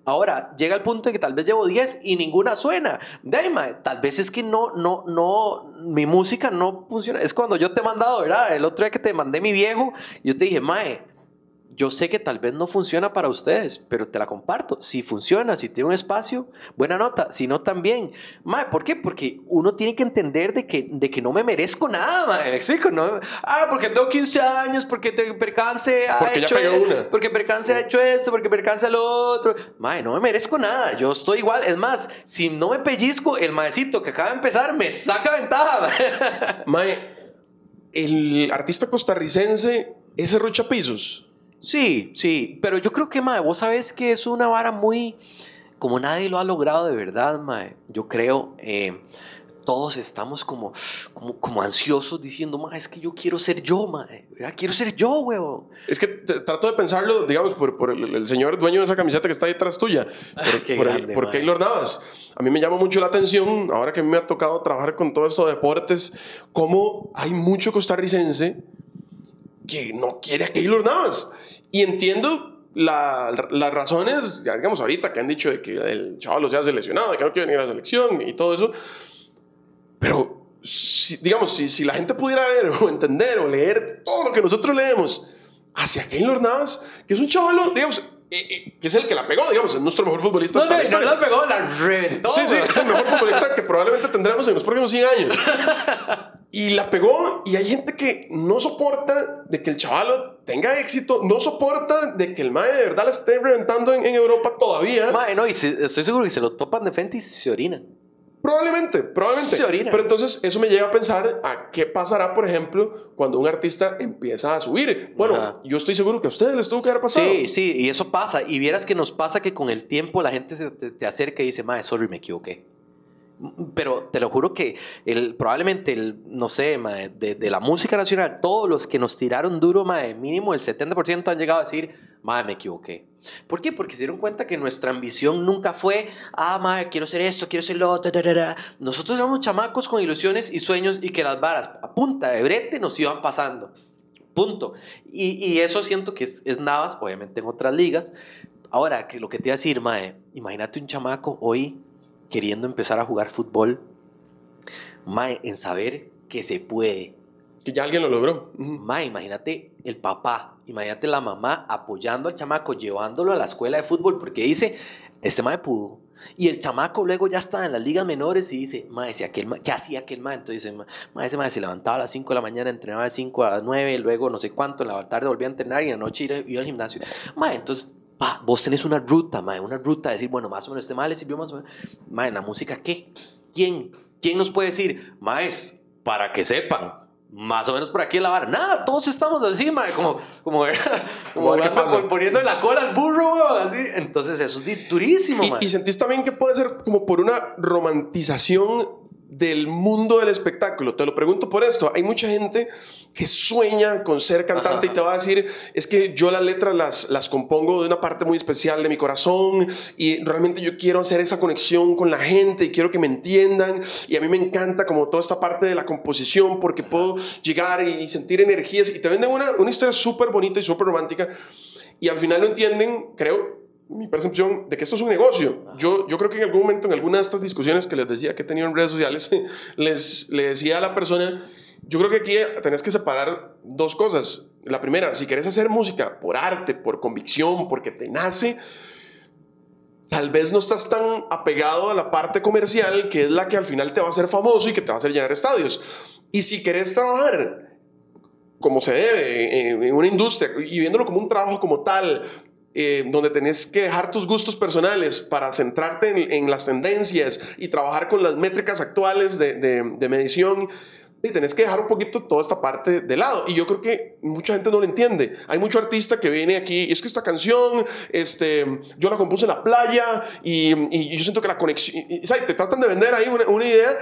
Ahora, llega el punto en que tal vez llevo 10 y ninguna suena. Daima, tal vez es que no, no, no, mi música no funciona. Es cuando yo te he mandado, ¿verdad? El otro día que te mandé mi viejo, yo te dije, Mae, yo sé que tal vez no funciona para ustedes, pero te la comparto. Si funciona, si tiene un espacio, buena nota. Si no, también. Mae, ¿por qué? Porque uno tiene que entender de que, de que no me merezco nada, mae. ¿Me explico? No? Ah, porque tengo 15 años, porque te percance ha
porque
hecho
ya una.
porque percance ha hecho esto, porque percance lo otro. Mae, no me merezco nada. Yo estoy igual. Es más, si no me pellizco, el maecito que acaba de empezar me saca ventaja. *laughs*
Mae, el artista costarricense es Rocha Pisos.
Sí, sí, pero yo creo que, mae, vos sabes que es una vara muy, como nadie lo ha logrado de verdad, mae. Yo creo, eh, todos estamos como, como, como ansiosos diciendo, mae, es que yo quiero ser yo, mae, ¿verdad? Quiero ser yo, huevón.
Es que te- trato de pensarlo, digamos, por, por el, el señor dueño de esa camiseta que está detrás tuya, por,
Ah, qué
por, el-
grande,
por. Keylor Navas. A mí me llama mucho la atención, ahora que a mí me ha tocado trabajar con todo esto de deportes, cómo hay mucho costarricense que no quiere a Keylor Navas. Y entiendo la- las razones, digamos, ahorita que han dicho de que el chaval se ha seleccionado, de que no quiere venir a la selección y todo eso. Pero, si- digamos, si, si la gente pudiera ver o entender o leer todo lo que nosotros leemos hacia Keylor Navas, que es un chaval, digamos, eh, eh, que es el que la pegó, digamos, es nuestro mejor futbolista.
No, no, no la pegó, la reventó.
Sí, sí, es el mejor futbolista que probablemente tendremos en los próximos 100 años. *laughs* Y la pegó y hay gente que no soporta de que el chaval tenga éxito, no soporta de que el mae de verdad la esté reventando en, en Europa todavía.
Mae, no, y se- estoy seguro que se lo topan de frente y se orinan.
Probablemente, probablemente.
Se orina.
Pero entonces eso me lleva a pensar a qué pasará, por ejemplo, cuando un artista empieza a subir. Bueno,
Ajá.
yo estoy seguro que a ustedes les tuvo que haber pasado.
Sí, sí, y eso pasa. Y vieras que nos pasa que con el tiempo la gente se te, te acerca y dice, mae, sorry, me equivoqué. Pero te lo juro que probablemente, no sé, mae, de, la música nacional, todos los que nos tiraron duro, mae, mínimo el 70% han llegado a decir, mae, me equivoqué. ¿Por qué? Porque se dieron cuenta que nuestra ambición nunca fue, ah, mae, quiero ser esto, quiero ser lo otro. da, da, da". Nosotros éramos chamacos con ilusiones y sueños y que las varas a punta de brete nos iban pasando. Punto. Y, eso siento que es, es Navas, obviamente en otras ligas. Ahora, que lo que te iba a decir, Mae, imagínate un chamaco hoy queriendo empezar a jugar fútbol, Mae, en saber que se puede.
Que ya alguien lo logró.
Mae, imagínate el papá, imagínate la mamá apoyando al chamaco, llevándolo a la escuela de fútbol, porque dice, este Mae pudo. Y el chamaco luego ya está en las ligas menores y dice, Mae, si aquel mae, ¿qué hacía aquel Mae? Entonces dice, "Ma- Mae, ese Mae se levantaba a las 5 de la mañana, entrenaba de 5 a 9, luego no sé cuánto, en la tarde volvía a entrenar y en la noche iba, iba al gimnasio. Mae, entonces, pa, vos tenés una ruta, Mae, una ruta de decir, bueno, más o menos este Mae le sirvió más o menos. Mae, ¿en la música qué? ¿Quién? ¿Quién nos puede decir, Maes, para que sepan? Más o menos por aquí es la vara. Nada, todos estamos así, mae, como, como, *laughs* como pon- poniendo en la cola al burro, así. Entonces eso es durísimo.
Y, y sentís también que puede ser como por una romantización del mundo del espectáculo. Te lo pregunto por esto. Hay mucha gente que sueña con ser cantante
Ajá.
y te va a decir, es que yo las letras las, las compongo de una parte muy especial de mi corazón y realmente yo quiero hacer esa conexión con la gente y quiero que me entiendan. Y a mí me encanta como toda esta parte de la composición porque puedo llegar y sentir energías y te venden una, una historia súper bonita y súper romántica. Y al final no entienden, creo, mi percepción de que esto es un negocio. Yo, yo creo que en algún momento, en alguna de estas discusiones que les decía que he tenido en redes sociales, *laughs* les, le decía a la persona, yo creo que aquí tenés que separar dos cosas. La primera, si querés hacer música por arte, por convicción, porque te nace, tal vez no estás tan apegado a la parte comercial, que es la que al final te va a hacer famoso y que te va a hacer llenar estadios. Y si querés trabajar como se debe en, en una industria y viéndolo como un trabajo como tal, eh, donde tenés que dejar tus gustos personales para centrarte en, en las tendencias y trabajar con las métricas actuales de, de- de medición, y tenés que dejar un poquito toda esta parte de lado. Y yo creo que mucha gente no lo entiende. Hay mucho artista que viene aquí, es que esta canción, este, yo la compuse en la playa y, y yo siento que la conexión, y, y, te tratan de vender ahí una, una idea.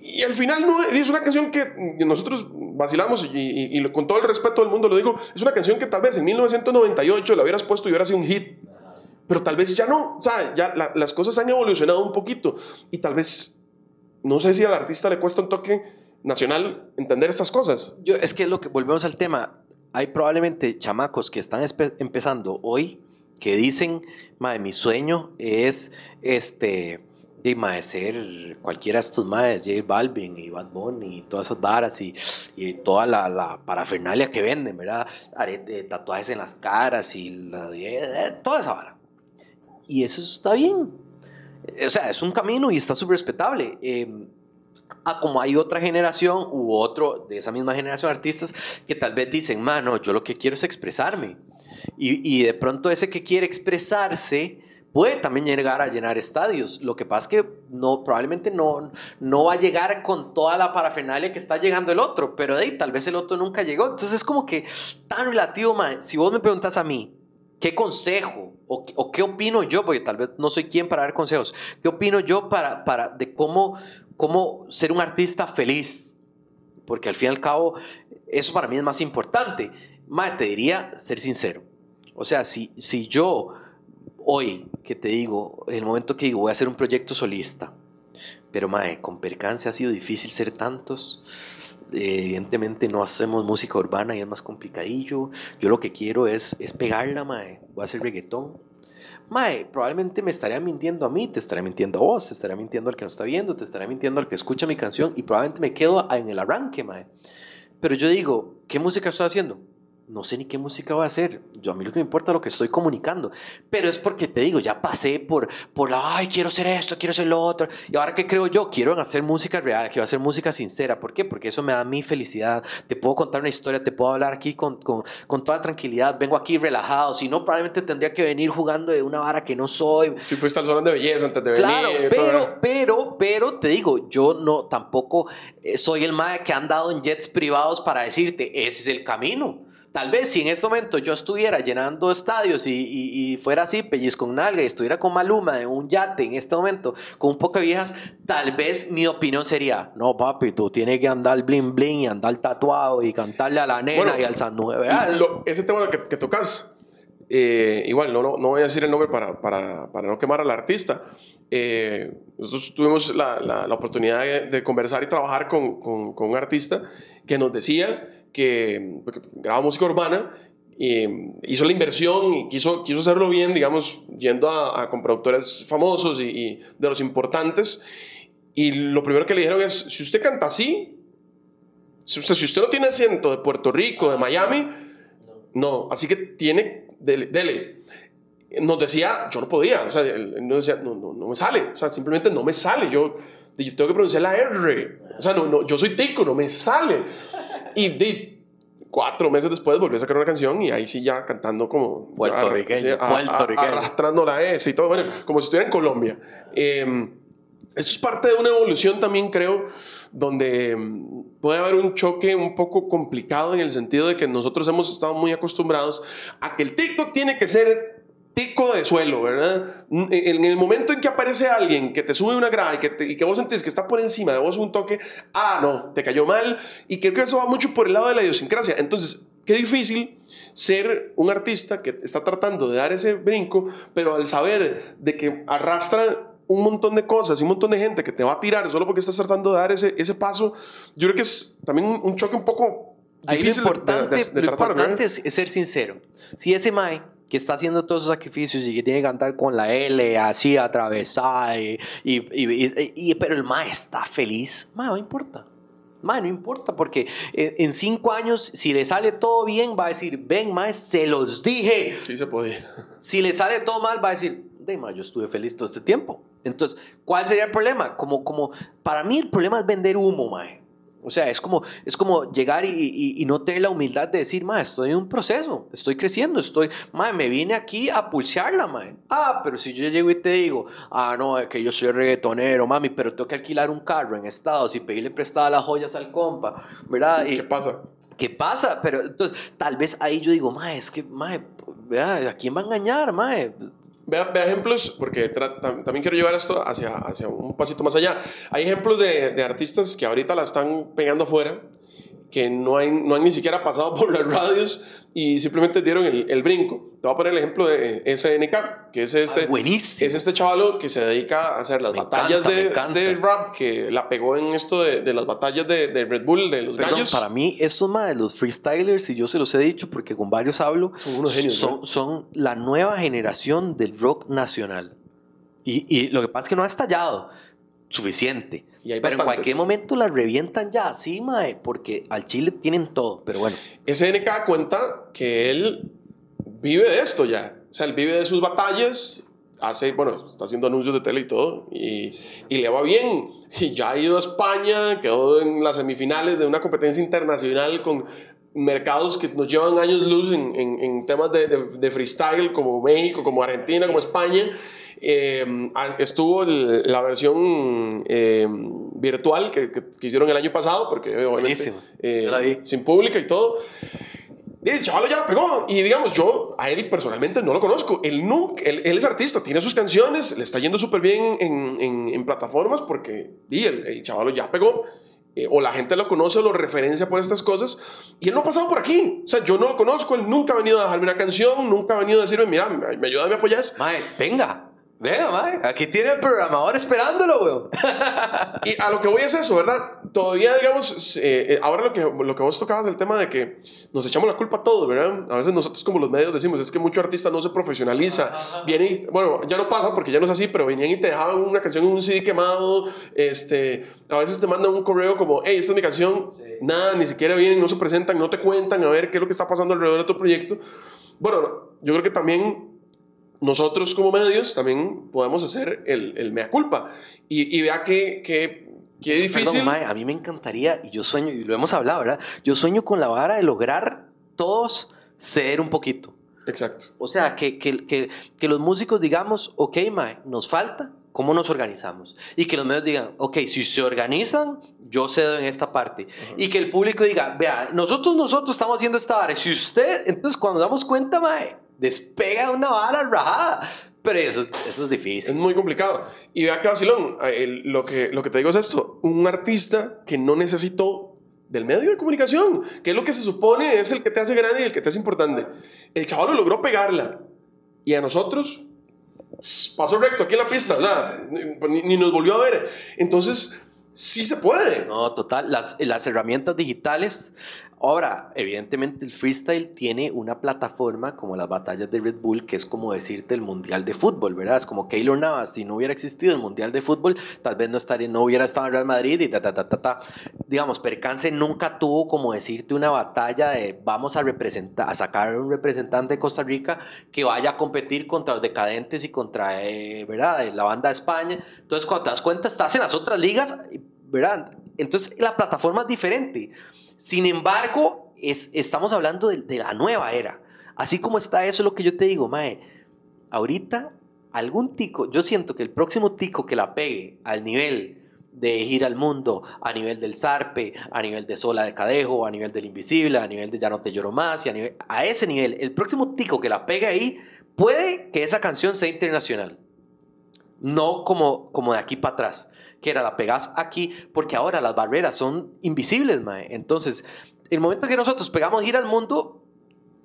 Y al final no es una canción que nosotros vacilamos y, y- y con todo el respeto del mundo lo digo, es una canción que tal vez en 1998 la hubieras puesto y hubiera sido un hit, pero tal vez ya no, o sea, ya la- las cosas han evolucionado un poquito y tal vez, no sé si al artista le cuesta un toque nacional entender estas cosas.
Yo, es que lo que volvemos al tema, hay probablemente chamacos que están empezando hoy que dicen, mae, mi sueño es este de mae, ser cualquiera de estos maes, J Balvin y Bad Bunny y todas esas varas y, y toda la, parafernalia que venden, ¿verdad? Are- eh, tatuajes en las caras y la- eh, toda esa vara. Y eso está bien. Eh, O sea, es un camino y está súper respetable. Eh, a como hay otra generación u otro de esa misma generación de artistas que tal vez dicen, mano, yo lo que quiero es expresarme. Y, y de pronto ese que quiere expresarse puede también llegar a llenar estadios. Lo que pasa es que no, probablemente no, no va a llegar con toda la parafernalia que está llegando el otro, pero de ahí tal vez el otro nunca llegó. Entonces es como que tan relativo, man. Si vos me preguntas a mí, ¿qué consejo o, qué opino yo? Porque tal vez no soy quien para dar consejos. ¿Qué opino yo para, para de cómo, cómo ser un artista feliz? Porque al fin y al cabo, eso para mí es más importante. Mae, te diría ser sincero. O sea, si, si yo hoy, que te digo, el momento que digo voy a hacer un proyecto solista, pero mae, con percance ha sido difícil ser tantos, evidentemente no hacemos música urbana y es más complicadillo. Yo lo que quiero es, es pegarla, mae. Voy a hacer reggaetón. Mae, probablemente me estaría mintiendo a mí, te estaría mintiendo a vos, te estaría mintiendo al que nos está viendo, te estaría mintiendo al que escucha mi canción y probablemente me quedo en el arranque, mae. Pero yo digo, ¿qué música estoy haciendo? No sé ni qué música voy a hacer. Yo a mí lo que me importa es lo que estoy comunicando. Pero es porque te digo, ya pasé por, por la, ay, quiero hacer esto, quiero hacer lo otro. Y ahora qué creo yo, quiero hacer música real, quiero hacer música sincera. ¿Por qué? Porque eso me da mi felicidad. Te puedo contar una historia, te puedo hablar aquí con, con, con toda tranquilidad. Vengo aquí relajado. Si no, probablemente tendría que venir jugando de una vara que no soy.
Si fuiste al salón de belleza antes de
claro,
venir.
Pero, pero, pero, te digo, yo no tampoco eh, soy el mae que ha andado en jets privados para decirte, ese es el camino. Tal vez si en este momento yo estuviera llenando estadios y, y, fuera así, pellizco con nalga y estuviera con Maluma en un yate en este momento, con un poco de viejas, tal vez mi opinión sería, no papi, tú tienes que andar bling bling y andar tatuado y cantarle a la nena y al San
ese tema que, que tocas, eh, igual, no, no, no, voy a decir el nombre para, para, para no quemar al artista. Eh, nosotros tuvimos la, la, la oportunidad de, de, conversar y trabajar con, con, con un artista que nos decía que, graba música urbana, y hizo la inversión y quiso, quiso hacerlo bien, digamos, yendo a, con productores famosos y, de los importantes. Y lo primero que le dijeron es, si usted canta así, si usted, si usted no tiene acento de Puerto Rico, de Miami, no, así que tiene, dele, dele. Nos decía, yo no podía, o sea, él nos decía, no, no, no me sale, o sea, simplemente no me sale, yo, yo tengo que pronunciar la R, o sea, no, no, yo soy tico, no me sale. Y de cuatro meses después volvió a sacar una canción y ahí sí ya cantando como...
Puertorriqueño,
arrastrando la S y todo, bueno, como si estuviera en Colombia. Eh, esto es parte de una evolución también, creo, donde em, puede haber un choque un poco complicado en el sentido de que nosotros hemos estado muy acostumbrados a que el TikTok tiene que ser tico de suelo, ¿verdad? En el momento en que aparece alguien que te sube una grada y que, y que vos sentís que está por encima de vos un toque, ah, no, te cayó mal. Y creo que eso va mucho por el lado de la idiosincrasia. Entonces, qué difícil ser un artista que está tratando de dar ese brinco, pero al saber de que arrastra un montón de cosas y un montón de gente que te va a tirar solo porque estás tratando de dar ese, ese paso, yo creo que es también un, choque un poco difícil
lo importante, de, de, lo importante es, ser sincero. Si ese Mae que está haciendo todos esos sacrificios y que tiene que cantar con la L así atravesada y, y, pero el ma está feliz, ma, no importa. Ma, no importa, porque en, cinco años, si le sale todo bien, va a decir, ven, ma, se los dije.
Sí, se podía.
Si le sale todo mal, va a decir, de ma, yo estuve feliz todo este tiempo. Entonces, ¿cuál sería el problema? Como, como, para mí el problema es vender humo, ma. O sea, es como, es como llegar y, y, no tener la humildad de decir, ma, estoy en un proceso, estoy creciendo, estoy, ma, me vine aquí a pulsearla, ma. Ah, pero si yo llego y te digo, ah, no, es que yo soy reggaetonero, mami, pero tengo que alquilar un carro en Estados y pedirle prestada las joyas al compa, ¿verdad?
¿Qué pasa?
¿Qué pasa? Pero entonces, tal vez ahí yo digo, ma, es que, ma, ¿a quién va a engañar, ma?
Vea, ejemplos, porque también quiero llevar esto hacia, hacia un pasito más allá. Hay ejemplos de, de artistas que ahorita la están pegando afuera, que no, hay, no han ni siquiera pasado *laughs* por las radios y simplemente dieron el, el, brinco. Te voy a poner el ejemplo de SNK, que es este,
ah, es
este chavalo que se dedica a hacer las batallas de, de, rap, que la pegó en esto de, de las batallas de, de, Red Bull, de los Perdón, gallos.
Para mí, estos más los freestylers, y yo se los he dicho porque con varios hablo,
son unos genios.
Son, son la nueva generación del rock nacional. Y, y, lo que pasa es que no ha estallado suficiente.
Y hay
pero en cualquier momento la revientan ya, sí, mae, porque al Chile tienen todo, pero bueno.
SNK cuenta que él vive de esto ya. O sea, él vive de sus batallas, hace, bueno, está haciendo anuncios de tele y todo, y, y le va bien. Y ya ha ido a España, quedó en las semifinales de una competencia internacional con mercados que nos llevan años luz en, en, en temas de, de, de freestyle, como México, como Argentina, como España. Eh, estuvo el, la versión eh, virtual que, que, que, hicieron el año pasado, porque obviamente eh, sin pública y todo. Y el chaval ya la pegó. Y digamos, yo a él personalmente no lo conozco. Él, nunca, él, él es artista, tiene sus canciones, le está yendo súper bien en, en, en, plataformas porque y el, el chaval ya pegó. Eh, o la gente lo conoce, lo referencia por estas cosas, y él no ha pasado por aquí. O sea, yo no lo conozco, él nunca ha venido a dejarme una canción, nunca ha venido a decirme, mira, me ayuda, me apoyas.
Mae, venga. Venga, mae, aquí tiene el programador esperándolo, weón. *laughs*
Y a lo que voy es eso, ¿verdad? Todavía, digamos, eh, eh, ahora lo que, lo que vos tocabas el tema de que nos echamos la culpa a todo, ¿verdad? A veces nosotros como los medios decimos, es que mucho artista no se profesionaliza. Viene y, bueno, ya no pasa porque ya no es así, pero venían y te dejaban una canción en un CD quemado, este, a veces te mandan un correo como, hey, esta es mi canción, nada, ni siquiera vienen, no se presentan, no te cuentan a ver qué es lo que está pasando alrededor de tu proyecto. Bueno, yo creo que también nosotros como medios también podemos hacer el, el mea culpa. Y, y vea que, que,
Eso,
difícil.
perdón, mae, a mí me encantaría, y yo sueño, y lo hemos hablado, ¿verdad? Yo sueño con la vara de lograr todos ceder un poquito.
Exacto.
O sea, que, que, que, que los músicos digamos, ok, mae, nos falta, ¿cómo nos organizamos? Y que los medios digan, ok, si se organizan, yo cedo en esta parte. Y que el público diga, vea, nosotros, nosotros estamos haciendo esta vara. Si usted, entonces cuando damos cuenta, mae, despega una vara rajada. Pero eso, eso es difícil.
Es muy complicado. Y vea que vacilón, eh, lo, que, lo que te digo es esto, un artista que no necesitó del medio de comunicación, que es lo que se supone es el que te hace grande y el que te hace importante. El chaval lo logró pegarla. Y a nosotros pasó recto aquí en la pista, o sea, ni, ni nos volvió a ver. Entonces, sí se puede.
No, total. Las, las herramientas digitales. Ahora, evidentemente el freestyle tiene una plataforma como las batallas de Red Bull, que es como decirte el Mundial de Fútbol, ¿verdad? Es como Keylor Navas, si no hubiera existido el Mundial de Fútbol, tal vez no, estaría, no hubiera estado en Real Madrid y ta, ta, ta, ta, ta. Digamos, Percance nunca tuvo como decirte una batalla de vamos a representar, a sacar un representante de Costa Rica que vaya a competir contra los decadentes y contra, eh, ¿verdad? La banda de España. Entonces, cuando te das cuenta, estás en las otras ligas, ¿verdad? Entonces, la plataforma es diferente. Sin embargo, es, estamos hablando de, la nueva era. Así como está eso, es lo que yo te digo, Mae. Ahorita, algún tico, yo siento que el próximo tico que la pegue al nivel de Gira al Mundo, a nivel del Zarpe, a nivel de Sola de Cadejo, a nivel del Invisible, a nivel de Ya no te lloro más, y a ese nivel, el próximo tico que la pegue ahí, puede que esa canción sea internacional. No como, como de aquí para atrás, que era la pegas aquí, porque ahora las barreras son invisibles, mae. Entonces, el momento que nosotros pegamos Gira al Mundo,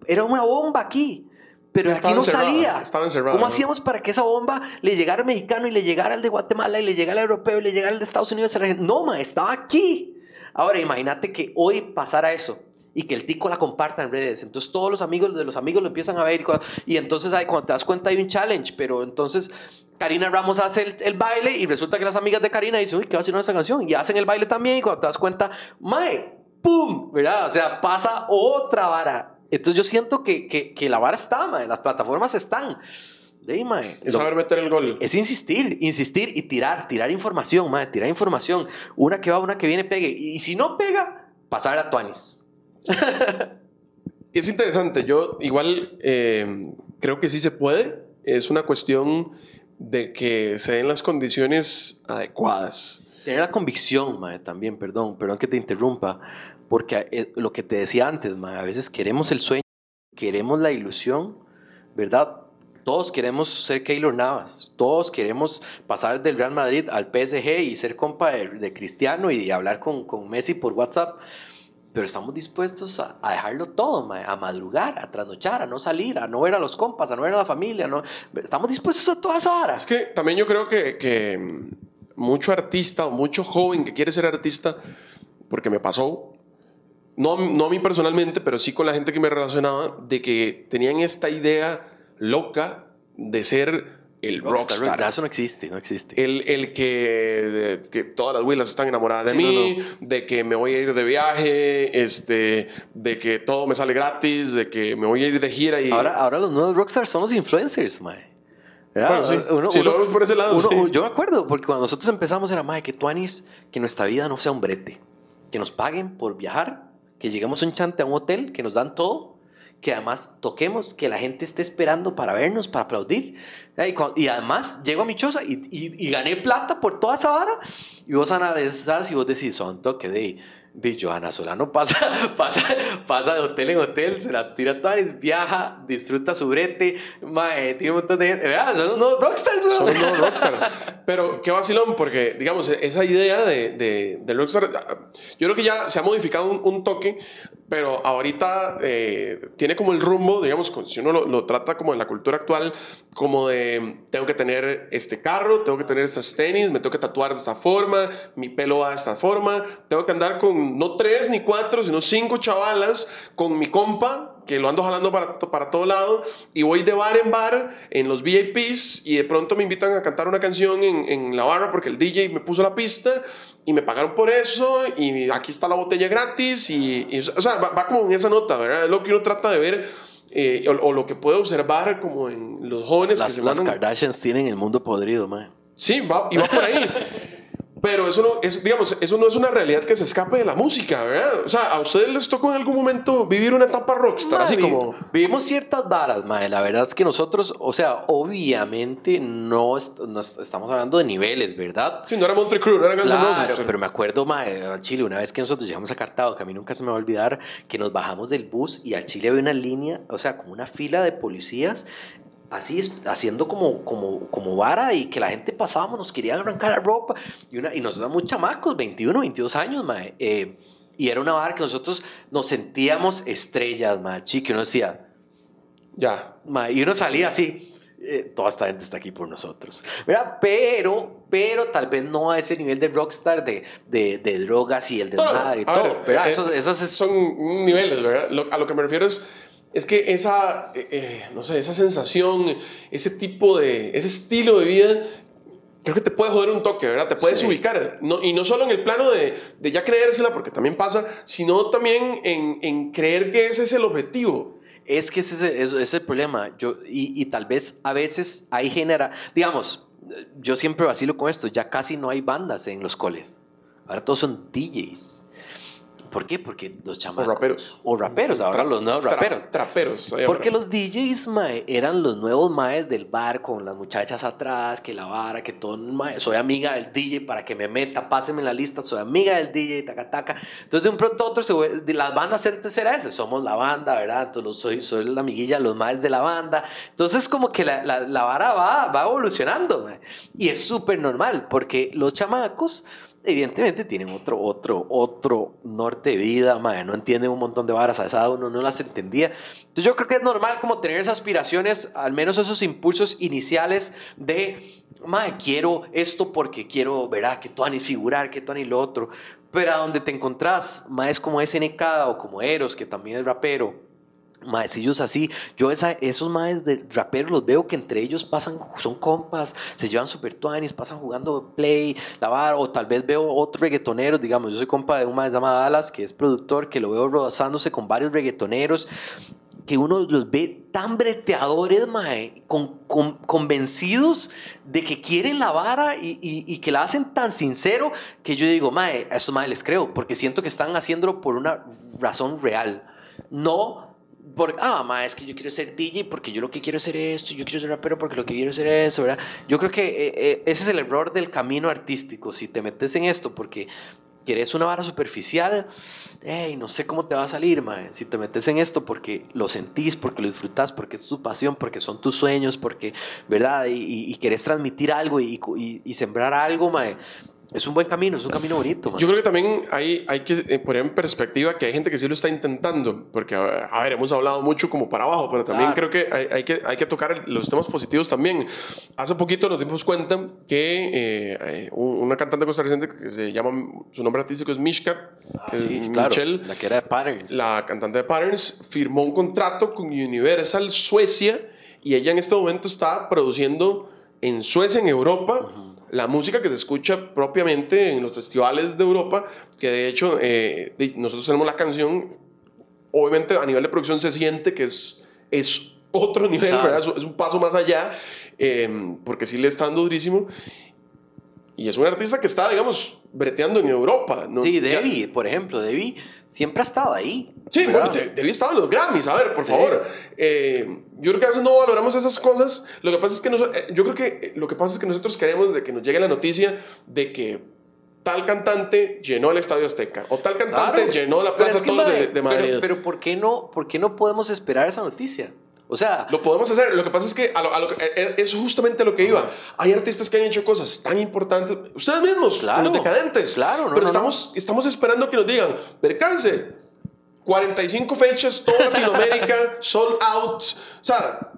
era una bomba aquí, pero aquí no
encerrada,
salía.
Estaba encerrada.
¿Cómo
¿no?
hacíamos para que esa bomba le llegara al mexicano y le llegara al de Guatemala y le llegara al europeo y le llegara al de Estados Unidos? No, ma, estaba aquí. Ahora, imagínate que hoy pasara eso y que el tico la comparta en redes. Entonces, todos los amigos de los amigos lo empiezan a ver y, y entonces ahí, cuando te das cuenta hay un challenge, pero entonces Karina Ramos hace el, el baile y resulta que las amigas de Karina dicen, uy, ¿qué va a hacer esa canción? Y hacen el baile también y cuando te das cuenta, mae, ¡pum! ¿Verdad? O sea, pasa otra vara. Entonces yo siento que, que, que la vara está, mae, las plataformas están. De mae,
Es
lo-
saber meter el gol.
es insistir, insistir y tirar, tirar información, mae, tirar información. Una que va, una que viene, pegue. Y si no pega, pasar a Tuanis. *laughs*
Es interesante, yo igual eh, creo que sí se puede, es una cuestión de que se den las condiciones adecuadas.
Tener la convicción, mae, también, perdón, perdón que te interrumpa, porque eh, lo que te decía antes, mae, a veces queremos el sueño, queremos la ilusión, ¿verdad? Todos queremos ser Keylor Navas, todos queremos pasar del Real Madrid al PSG y ser compa de, Cristiano y hablar con Messi por WhatsApp, pero estamos dispuestos a, dejarlo todo, a madrugar, a trasnochar, a no salir, a no ver a los compas, a no ver a la familia, no, estamos dispuestos a todas horas.
Es que también yo creo que, que mucho artista o mucho joven que quiere ser artista, porque me pasó, no, no a mí personalmente, pero sí con la gente que me relacionaba, de que tenían esta idea loca de ser el rockstar.
Eso no existe, no existe.
El, el que, que todas las huilas están enamoradas de
Sí,
mí, de que me voy a ir de viaje, este, de que todo me sale gratis, de que me voy a ir de gira y...
Ahora, ahora los nuevos rockstars son los influencers, mae.
Bueno, sí.
Uno-
Si lo
uno-
vemos por ese lado,
uno-
sí.
Yo me acuerdo, porque cuando nosotros empezamos era, mae, que tuanis, que nuestra vida no sea un brete. Que nos paguen por viajar, que lleguemos un chante a un hotel, que nos dan todo, que además toquemos, que la gente esté esperando para vernos, para aplaudir. Y, además llego a mi choza y, y- y gané plata por toda esa vara. Y vos analizás y vos decís, son toque de... de Johanna Solano pasa, *laughs* pasa, pasa de hotel en hotel, se la tira toda, viaja, disfruta su brete, mae, tiene un montón de gente, ¿verdad? Son unos rockstars,
Son unos rockstars. *laughs* Pero qué vacilón, porque, digamos, esa idea de, de, de rockstar, yo creo que ya se ha modificado un, un toque, pero ahorita eh, tiene como el rumbo, digamos, si uno lo, lo, trata como en la cultura actual, como de, tengo que tener este carro, tengo que tener estas tenis, me tengo que tatuar de esta forma, mi pelo va de esta forma, tengo que andar con no tres ni cuatro, sino cinco chavalas, con mi compa, que lo ando jalando para, para todo lado y voy de bar en bar en los VIPs y de pronto me invitan a cantar una canción en, en, la barra porque el DJ me puso la pista y me pagaron por eso y aquí está la botella gratis y, y o sea, va, va, como en esa nota, ¿verdad? Es lo que uno trata de ver eh, o, o, lo que puede observar como en los jóvenes
las,
que se
Las
mandan...
Kardashians tienen el mundo podrido, man.
Sí, va, y va por ahí. *laughs* Pero eso no, es, digamos, eso no es una realidad que se escape de la música, ¿verdad? O sea, ¿a ustedes les tocó en algún momento vivir una etapa rockstar?
Ma,
así
vi,
como...
Vivimos ciertas varas, mae. La verdad es que nosotros, o sea, obviamente no, est no est estamos hablando de niveles, ¿verdad?
Sí, no era Monte Crew, no era Guns
Claro,
Roses.
pero me acuerdo, mae, al Chile, una vez que nosotros llegamos a Cartago, que a mí nunca se me va a olvidar, que nos bajamos del bus y al Chile había una línea, o sea, como una fila de policías así haciendo como, como, como vara y que la gente pasábamos, nos querían arrancar la ropa y, una, y nos daban muy chamacos, 21, 22 años, mae. Eh, y era una vara que nosotros nos sentíamos estrellas, mae, chique, uno decía,
ya.
Mae, y uno salía así. Eh, toda esta gente está aquí por nosotros, ¿verdad? Pero, pero tal vez no a ese nivel de rockstar de, de, de drogas y el desmadre y
a
todo,
ver, eh,
Esos, esos es-
Son niveles, ¿verdad? Lo- a lo que me refiero es, es que esa, eh, eh, no sé, esa sensación, ese tipo de, ese estilo de vida, creo que te puede joder un toque, ¿verdad? Te puedes
Sí.
ubicar, no, y no solo en el plano de, de ya creérsela, porque también pasa, sino también en, en creer que ese es el objetivo.
Es que ese, es- ese es el problema. Yo, y, y tal vez a veces hay genera, digamos, yo siempre vacilo con esto, ya casi no hay bandas en los coles. Ahora todos son DJs. ¿Por qué? Porque los
O
chamacos...
raperos.
O raperos, ahora
Tra-
los nuevos
tra-
raperos.
traperos.
Porque
ahora.
los DJs, mae, eran los nuevos maes del bar con las muchachas atrás, que la vara, que todo, mae, soy amiga del DJ para que me meta, páseme la lista, soy amiga del DJ, taca, taca. Entonces, de un pronto a otro, se, las bandas antes era ese, somos la banda, ¿verdad? Entonces, soy, soy la amiguilla, los maes de la banda. Entonces, como que la, la, la vara va, va evolucionando, mae. Y es súper normal, porque los chamacos evidentemente tienen otro, otro, otro norte de vida, mae, no entienden un montón de varas, a esa uno no las entendía. Entonces yo creo que es normal como tener esas aspiraciones, al menos esos impulsos iniciales de, mae, quiero esto porque quiero, verá, que tú ni figurar, que tú ni lo otro. Pero a donde te encontrás, maes como SNK o como Eros, que también es rapero, maecillos así, yo esa, esos maes de raperos los veo que entre ellos pasan, son compas, se llevan super tuanis, pasan jugando play, la vara, o tal vez veo otros reggaetoneros, digamos, yo soy compa de un mae llamado Dallas, que es productor, que lo veo rozándose con varios reggaetoneros, que uno los ve tan breteadores, mae, con, con- convencidos de que quieren la vara y, y- y que la hacen tan sincero que yo digo, mae, a estos mae les creo, porque siento que están haciéndolo por una razón real, no por, ah, ma, es que yo quiero ser DJ porque yo lo que quiero es hacer esto, yo quiero ser rapero porque lo que quiero es hacer eso, ¿verdad? Yo creo que eh, eh, ese es el error del camino artístico, si te metes en esto porque quieres una vara superficial, hey, no sé cómo te va a salir, ma. Si te metes en esto porque lo sentís, porque lo disfrutás, porque es tu pasión, porque son tus sueños, porque, ¿verdad? Y, y, y transmitir algo y, y sembrar algo, ma. Es un buen camino, es un camino bonito, ma.
Yo creo que también hay, hay que eh, poner en perspectiva que hay gente que sí lo está intentando, porque, a ver, hemos hablado mucho como para abajo, pero también
Claro.
creo que hay, hay que hay que tocar los temas positivos también. Hace poquito nos dimos cuenta que eh, eh, un- una cantante costarricense que se llama, su nombre artístico es Mishka, que
Ah, Sí,
es
claro,
Michelle,
la que era de Patterns.
la cantante de Patterns, firmó un contrato con Universal Suecia y ella en este momento está produciendo en Suecia, en Europa, la música que se escucha propiamente en los festivales de Europa, que de hecho eh, nosotros tenemos la canción, obviamente a nivel de producción se siente que es, es otro *laughs* nivel,
Claro.
¿verdad? Es, es un paso más allá, eh, porque sí le está dando durísimo. Y es un artista que está, digamos, breteando en Europa. ¿no?
Sí, Debbie, por ejemplo, Debbie siempre ha estado ahí.
Sí,
¿verdad?
bueno, de- debí estar en los Grammys, a ver, por
Sí.
favor. Eh, yo creo que a veces no valoramos esas cosas. Lo que pasa es que nos- eh, yo creo que lo que pasa es que nosotros queremos de que nos llegue la noticia de que tal cantante llenó el Estadio Azteca o tal cantante llenó la Plaza Toros de, de, Madrid.
Pero, pero, ¿por, qué no, ¿por qué no podemos esperar esa noticia? O sea,
lo podemos hacer. Lo que pasa es que a lo, a lo, eh, eh, es justamente lo que iba. Hay artistas que han hecho cosas tan importantes. Ustedes mismos, claro, los decadentes.
Claro,
Pero estamos, estamos esperando que nos digan, percance, 45 fechas, toda Latinoamérica, *laughs* sold out. O sea,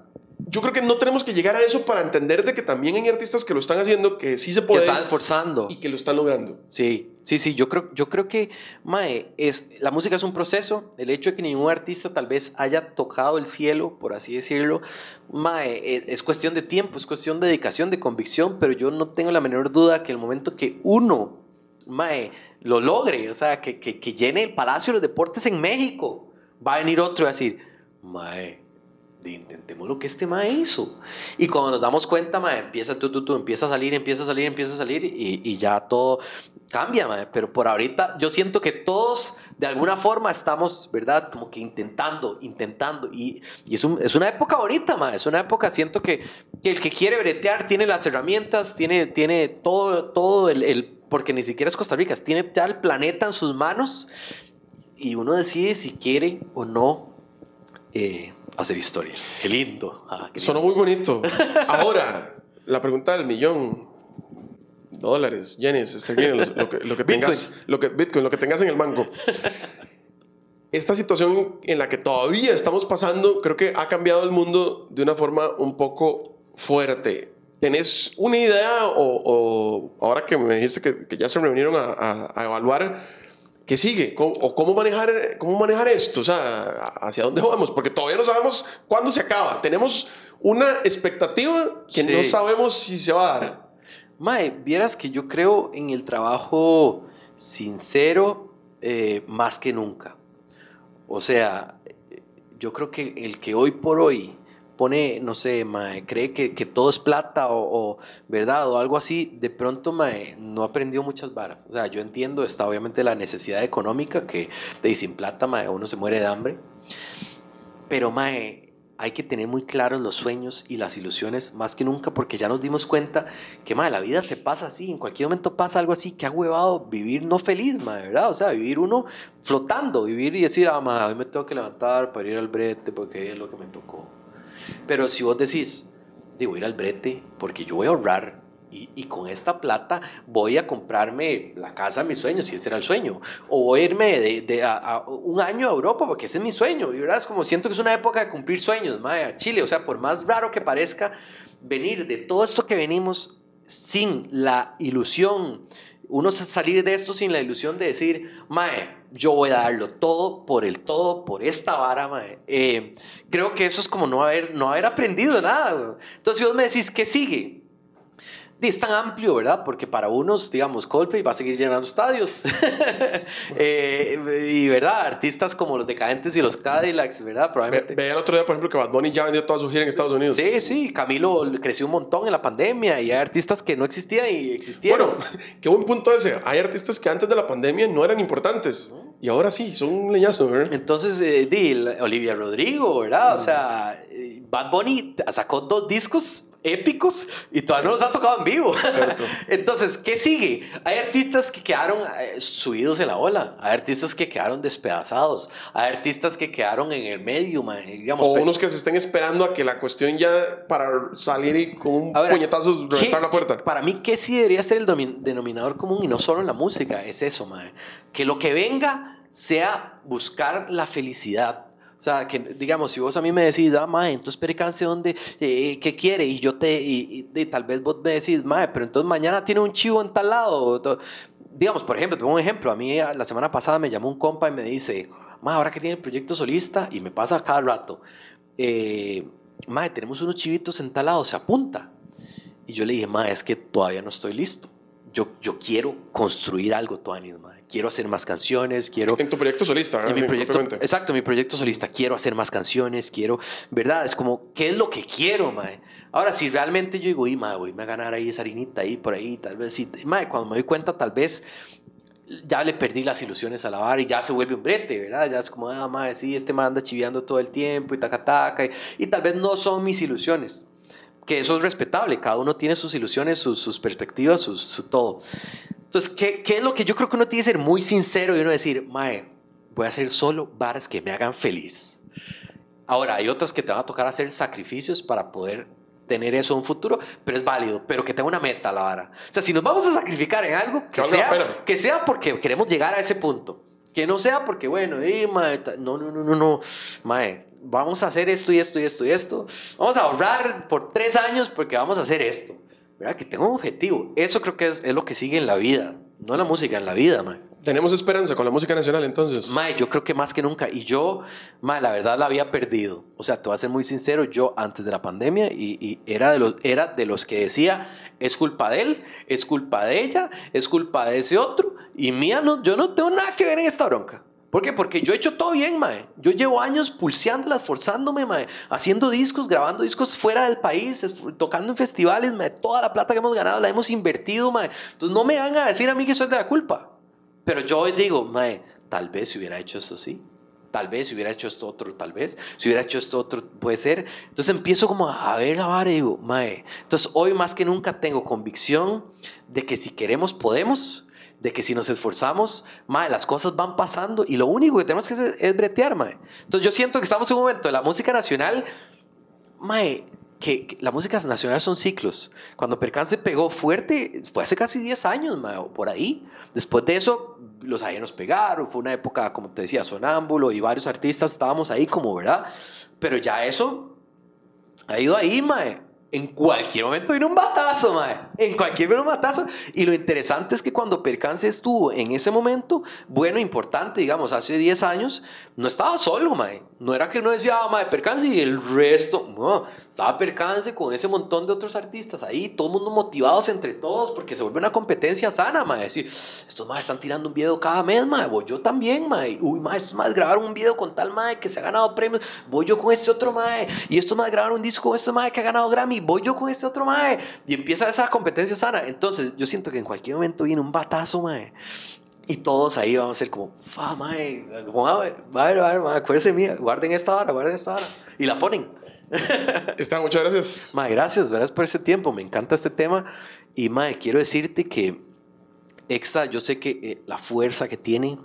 yo creo que no tenemos que llegar a eso para entender de que también hay artistas que lo están haciendo, que sí se puede.
Que están esforzando.
Y que lo están logrando.
Sí, sí, sí. Yo creo, yo creo que, Mae, es, la música es un proceso. El hecho de que ningún artista tal vez haya tocado el cielo, por así decirlo, Mae, es, es cuestión de tiempo, es cuestión de dedicación, de convicción, pero yo no tengo la menor duda que el momento que uno, Mae, lo logre, o sea, que, que, que llene el Palacio de los Deportes en México, va a venir otro a decir, Mae intentemos lo que este mae hizo. Y cuando nos damos cuenta, mae, empieza tú, tú, tú, empieza a salir, empieza a salir, empieza a salir y, y ya todo cambia, mae. Pero por ahorita yo siento que todos de alguna forma estamos, ¿verdad? Como que intentando, intentando. Y, y es, un, es, una época bonita, mae. Es una época, siento que, que, el que quiere bretear tiene las herramientas, tiene, tiene todo, todo el, el, porque ni siquiera es Costa Rica, tiene ya el planeta en sus manos y uno decide si quiere o no. Eh, hacer historia. Qué lindo. Ah, qué
Sonó muy bonito. *laughs* Ahora, la pregunta del millón. Dólares, yenes, esterlinas, lo, que, lo que tengas, lo que, Bitcoin, lo que tengas en el banco. Esta situación en la que todavía estamos pasando, creo que ha cambiado el mundo de una forma un poco fuerte. ¿Tenés una idea o, o ahora que me dijiste que, que ya se reunieron a, a, a evaluar ¿Qué sigue? ¿Cómo, ¿O cómo manejar, cómo manejar esto? O sea, ¿hacia dónde vamos? Porque todavía no sabemos cuándo se acaba. Tenemos una expectativa que sí. no sabemos si se va a dar.
Mae, vieras que yo creo en el trabajo sincero eh, más que nunca. O sea, yo creo que el que hoy por hoy pone, no sé, mae, cree que, que todo es plata o, ¿verdad? O algo así, de pronto, mae, no aprendió muchas varas. O sea, yo entiendo, está obviamente la necesidad económica, que de sin plata, mae, uno se muere de hambre. Pero, mae, hay que tener muy claros los sueños y las ilusiones más que nunca, porque ya nos dimos cuenta que, mae, la vida se pasa así, en cualquier momento pasa algo así, que ha huevado vivir no feliz, mae, ¿verdad? O sea, vivir uno flotando, vivir y decir, ah, mae, hoy me tengo que levantar para ir al brete porque es lo que me tocó pero si vos decís, debo ir al brete porque yo voy a ahorrar y, y, con esta plata voy a comprarme la casa de mis sueños, si ese era el sueño, o irme de, de a, un año a Europa porque ese es mi sueño, y verdad es como siento que es una época de cumplir sueños, madre, Chile, o sea, por más raro que parezca venir de todo esto que venimos sin la ilusión, uno salir de esto sin la ilusión de decir, mae, yo voy a darlo todo por el todo, por esta vara, mae. Eh, creo que eso es como no haber, no haber aprendido nada. Entonces, si vos me decís, ¿qué sigue? Es tan amplio, ¿verdad? Porque para unos, digamos, Coldplay va a seguir llenando estadios. *laughs* eh, y, ¿verdad? Artistas como los Decadentes y los Cadillacs, ¿verdad?
Probablemente. Ve, veía el otro día, por ejemplo, que Bad Bunny ya vendió toda su gira en Estados Unidos.
Sí, sí. Camilo creció un montón en la pandemia y hay artistas que no existían y existieron.
Bueno, *laughs* qué buen punto ese. Hay artistas que antes de la pandemia no eran importantes. ¿No? Y ahora sí, son un leñazo, ¿verdad?
Entonces, eh, di, Olivia Rodrigo, ¿verdad? O sea, Bad Bunny sacó dos discos épicos y todavía no los ha tocado en vivo. *laughs* Entonces, ¿qué sigue? Hay artistas que quedaron eh, subidos en la ola, hay artistas que quedaron despedazados, hay artistas que quedaron en el medio, man, digamos.
O unos que se estén esperando a que la cuestión ya para salir y con un Ahora, puñetazo reventar la puerta.
Para mí, ¿qué sí debería ser el denominador común y no solo en la música? Es eso, man. Que lo que venga sea buscar la felicidad o sea, que digamos, si vos a mí me decís, ah, mae, entonces percance dónde, eh, ¿qué quiere? Y yo te, y, tal vez vos me decís, mae, pero entonces mañana tiene un chivo en tal lado. Digamos, por ejemplo, te pongo un ejemplo. A mí la semana pasada me llamó un compa y me dice, mae, ahora que tiene el proyecto solista, y me pasa cada rato, eh, mae, tenemos unos chivitos en tal lado, se apunta. Y yo le dije, mae, es que todavía no estoy listo. Yo, yo quiero construir algo, Tuanis, quiero hacer más canciones, quiero...
En tu proyecto solista,
en mi proyecto, Exacto, mi proyecto solista, quiero hacer más canciones, quiero, ¿verdad? Es como, ¿qué es lo que quiero, mae? Ahora, si realmente yo digo, y mae, voy a ganar ahí esa harinita ahí, por ahí, tal vez, sí, mae, cuando me doy cuenta, tal vez ya le perdí las ilusiones a la vara y ya se vuelve un brete, ¿verdad? Ya es como, ah, mae, sí, este me anda chiviando todo el tiempo y taca, taca, y, y tal vez no son mis ilusiones que eso es respetable, cada uno tiene sus ilusiones, sus, sus perspectivas, su todo. Entonces, ¿qué, ¿qué es lo que yo creo que uno tiene que ser muy sincero y uno decir, mae, voy a hacer solo varas que me hagan feliz? Ahora, hay otras que te van a tocar hacer sacrificios para poder tener eso en un futuro, pero es válido, pero que tenga una meta la vara. O sea, si nos vamos a sacrificar en algo, que, sea, que sea porque queremos llegar a ese punto. Que no sea porque, bueno, eh, mae, no, no, no, no, no, mae, vamos a hacer esto y esto y esto y esto. Vamos a ahorrar por tres años porque vamos a hacer esto. ¿Verdad? Que tenga un objetivo. Eso creo que es, es lo que sigue en la vida. No en la música, en la vida, mae.
Tenemos esperanza con la música nacional entonces.
Mae, yo creo que más que nunca. Y yo, mae, la verdad la había perdido. O sea, te voy a ser muy sincero, yo antes de la pandemia y, y era, de los, era de los que decía, es culpa de él, es culpa de ella, es culpa de ese otro. Y mía, no, yo no tengo nada que ver en esta bronca. ¿Por qué? Porque yo he hecho todo bien, mae. Yo llevo años pulseándola, esforzándome, mae. Haciendo discos, grabando discos fuera del país, tocando en festivales, mae. Toda la plata que hemos ganado la hemos invertido, mae. Entonces no me van a decir a mí que soy de la culpa. Pero yo digo, mae, tal vez si hubiera hecho esto sí. Tal vez si hubiera hecho esto otro, tal vez. Si hubiera hecho esto otro, puede ser. Entonces empiezo como a ver la vara y digo, mae. Entonces hoy más que nunca tengo convicción de que si queremos, podemos. De que si nos esforzamos, mae, las cosas van pasando y lo único que tenemos que hacer es bretear, mae. Entonces yo siento que estamos en un momento de la música nacional, mae, que, que la música nacional son ciclos. Cuando Percance pegó fuerte, fue hace casi 10 años, mae, por ahí. Después de eso, los ajenos pegaron, fue una época, como te decía, sonámbulo y varios artistas estábamos ahí como, ¿verdad? Pero ya eso ha ido ahí, mae. En cualquier momento vino un batazo, mae. En cualquier batazo. Y lo interesante es que cuando Percance estuvo en ese momento, bueno, importante, digamos, hace 10 años, no estaba solo, mae. No era que uno decía, ah, mae, Percance y el resto. No, estaba Percance con ese montón de otros artistas ahí, todo el mundo motivados entre todos, porque se vuelve una competencia sana, mae. Decir, estos mae están tirando un video cada mes, mae. Voy yo también, mae. Uy, mae, estos mae grabaron un video con tal mae que se ha ganado premios. Voy yo con este otro mae. Y estos mae grabaron un disco con este mae que ha ganado Grammy. Voy yo con este otro mae. Y empieza esa competencia sana. Entonces, yo siento que en cualquier momento viene un batazo, mae. Y todos ahí vamos a ser como, fa, mae, como, a ver, a ver, a ver, mae, acuérdense mía, guarden esta hora, guarden esta hora. Y la ponen. *laughs*
Está, muchas gracias.
Mae, gracias, gracias por ese tiempo, me encanta este tema. Y mae, quiero decirte que Exa, yo sé que eh, la fuerza que tiene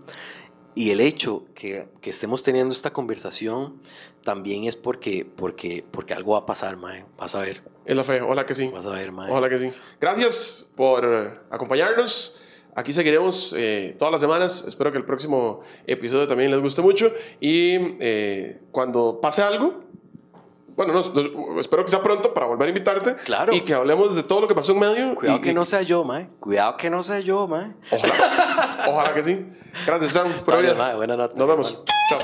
y el hecho que, que estemos teniendo esta conversación también es porque, porque, porque algo va a pasar, mae. Vas a ver,
Es la fe, ojalá que sí.
vas a ver, mae.
Ojalá que sí. Gracias por acompañarnos. Aquí seguiremos eh, todas las semanas. Espero que el próximo episodio también les guste mucho. Y eh, cuando pase algo, bueno, espero que sea pronto para volver a invitarte.
Claro.
Y que hablemos de todo lo que pasó en medio.
Cuidado que no sea yo, mae. Cuidado que no sea yo, mae.
Ojalá. que sí. Gracias, Sam.
Por no.
Nos vemos. Chao.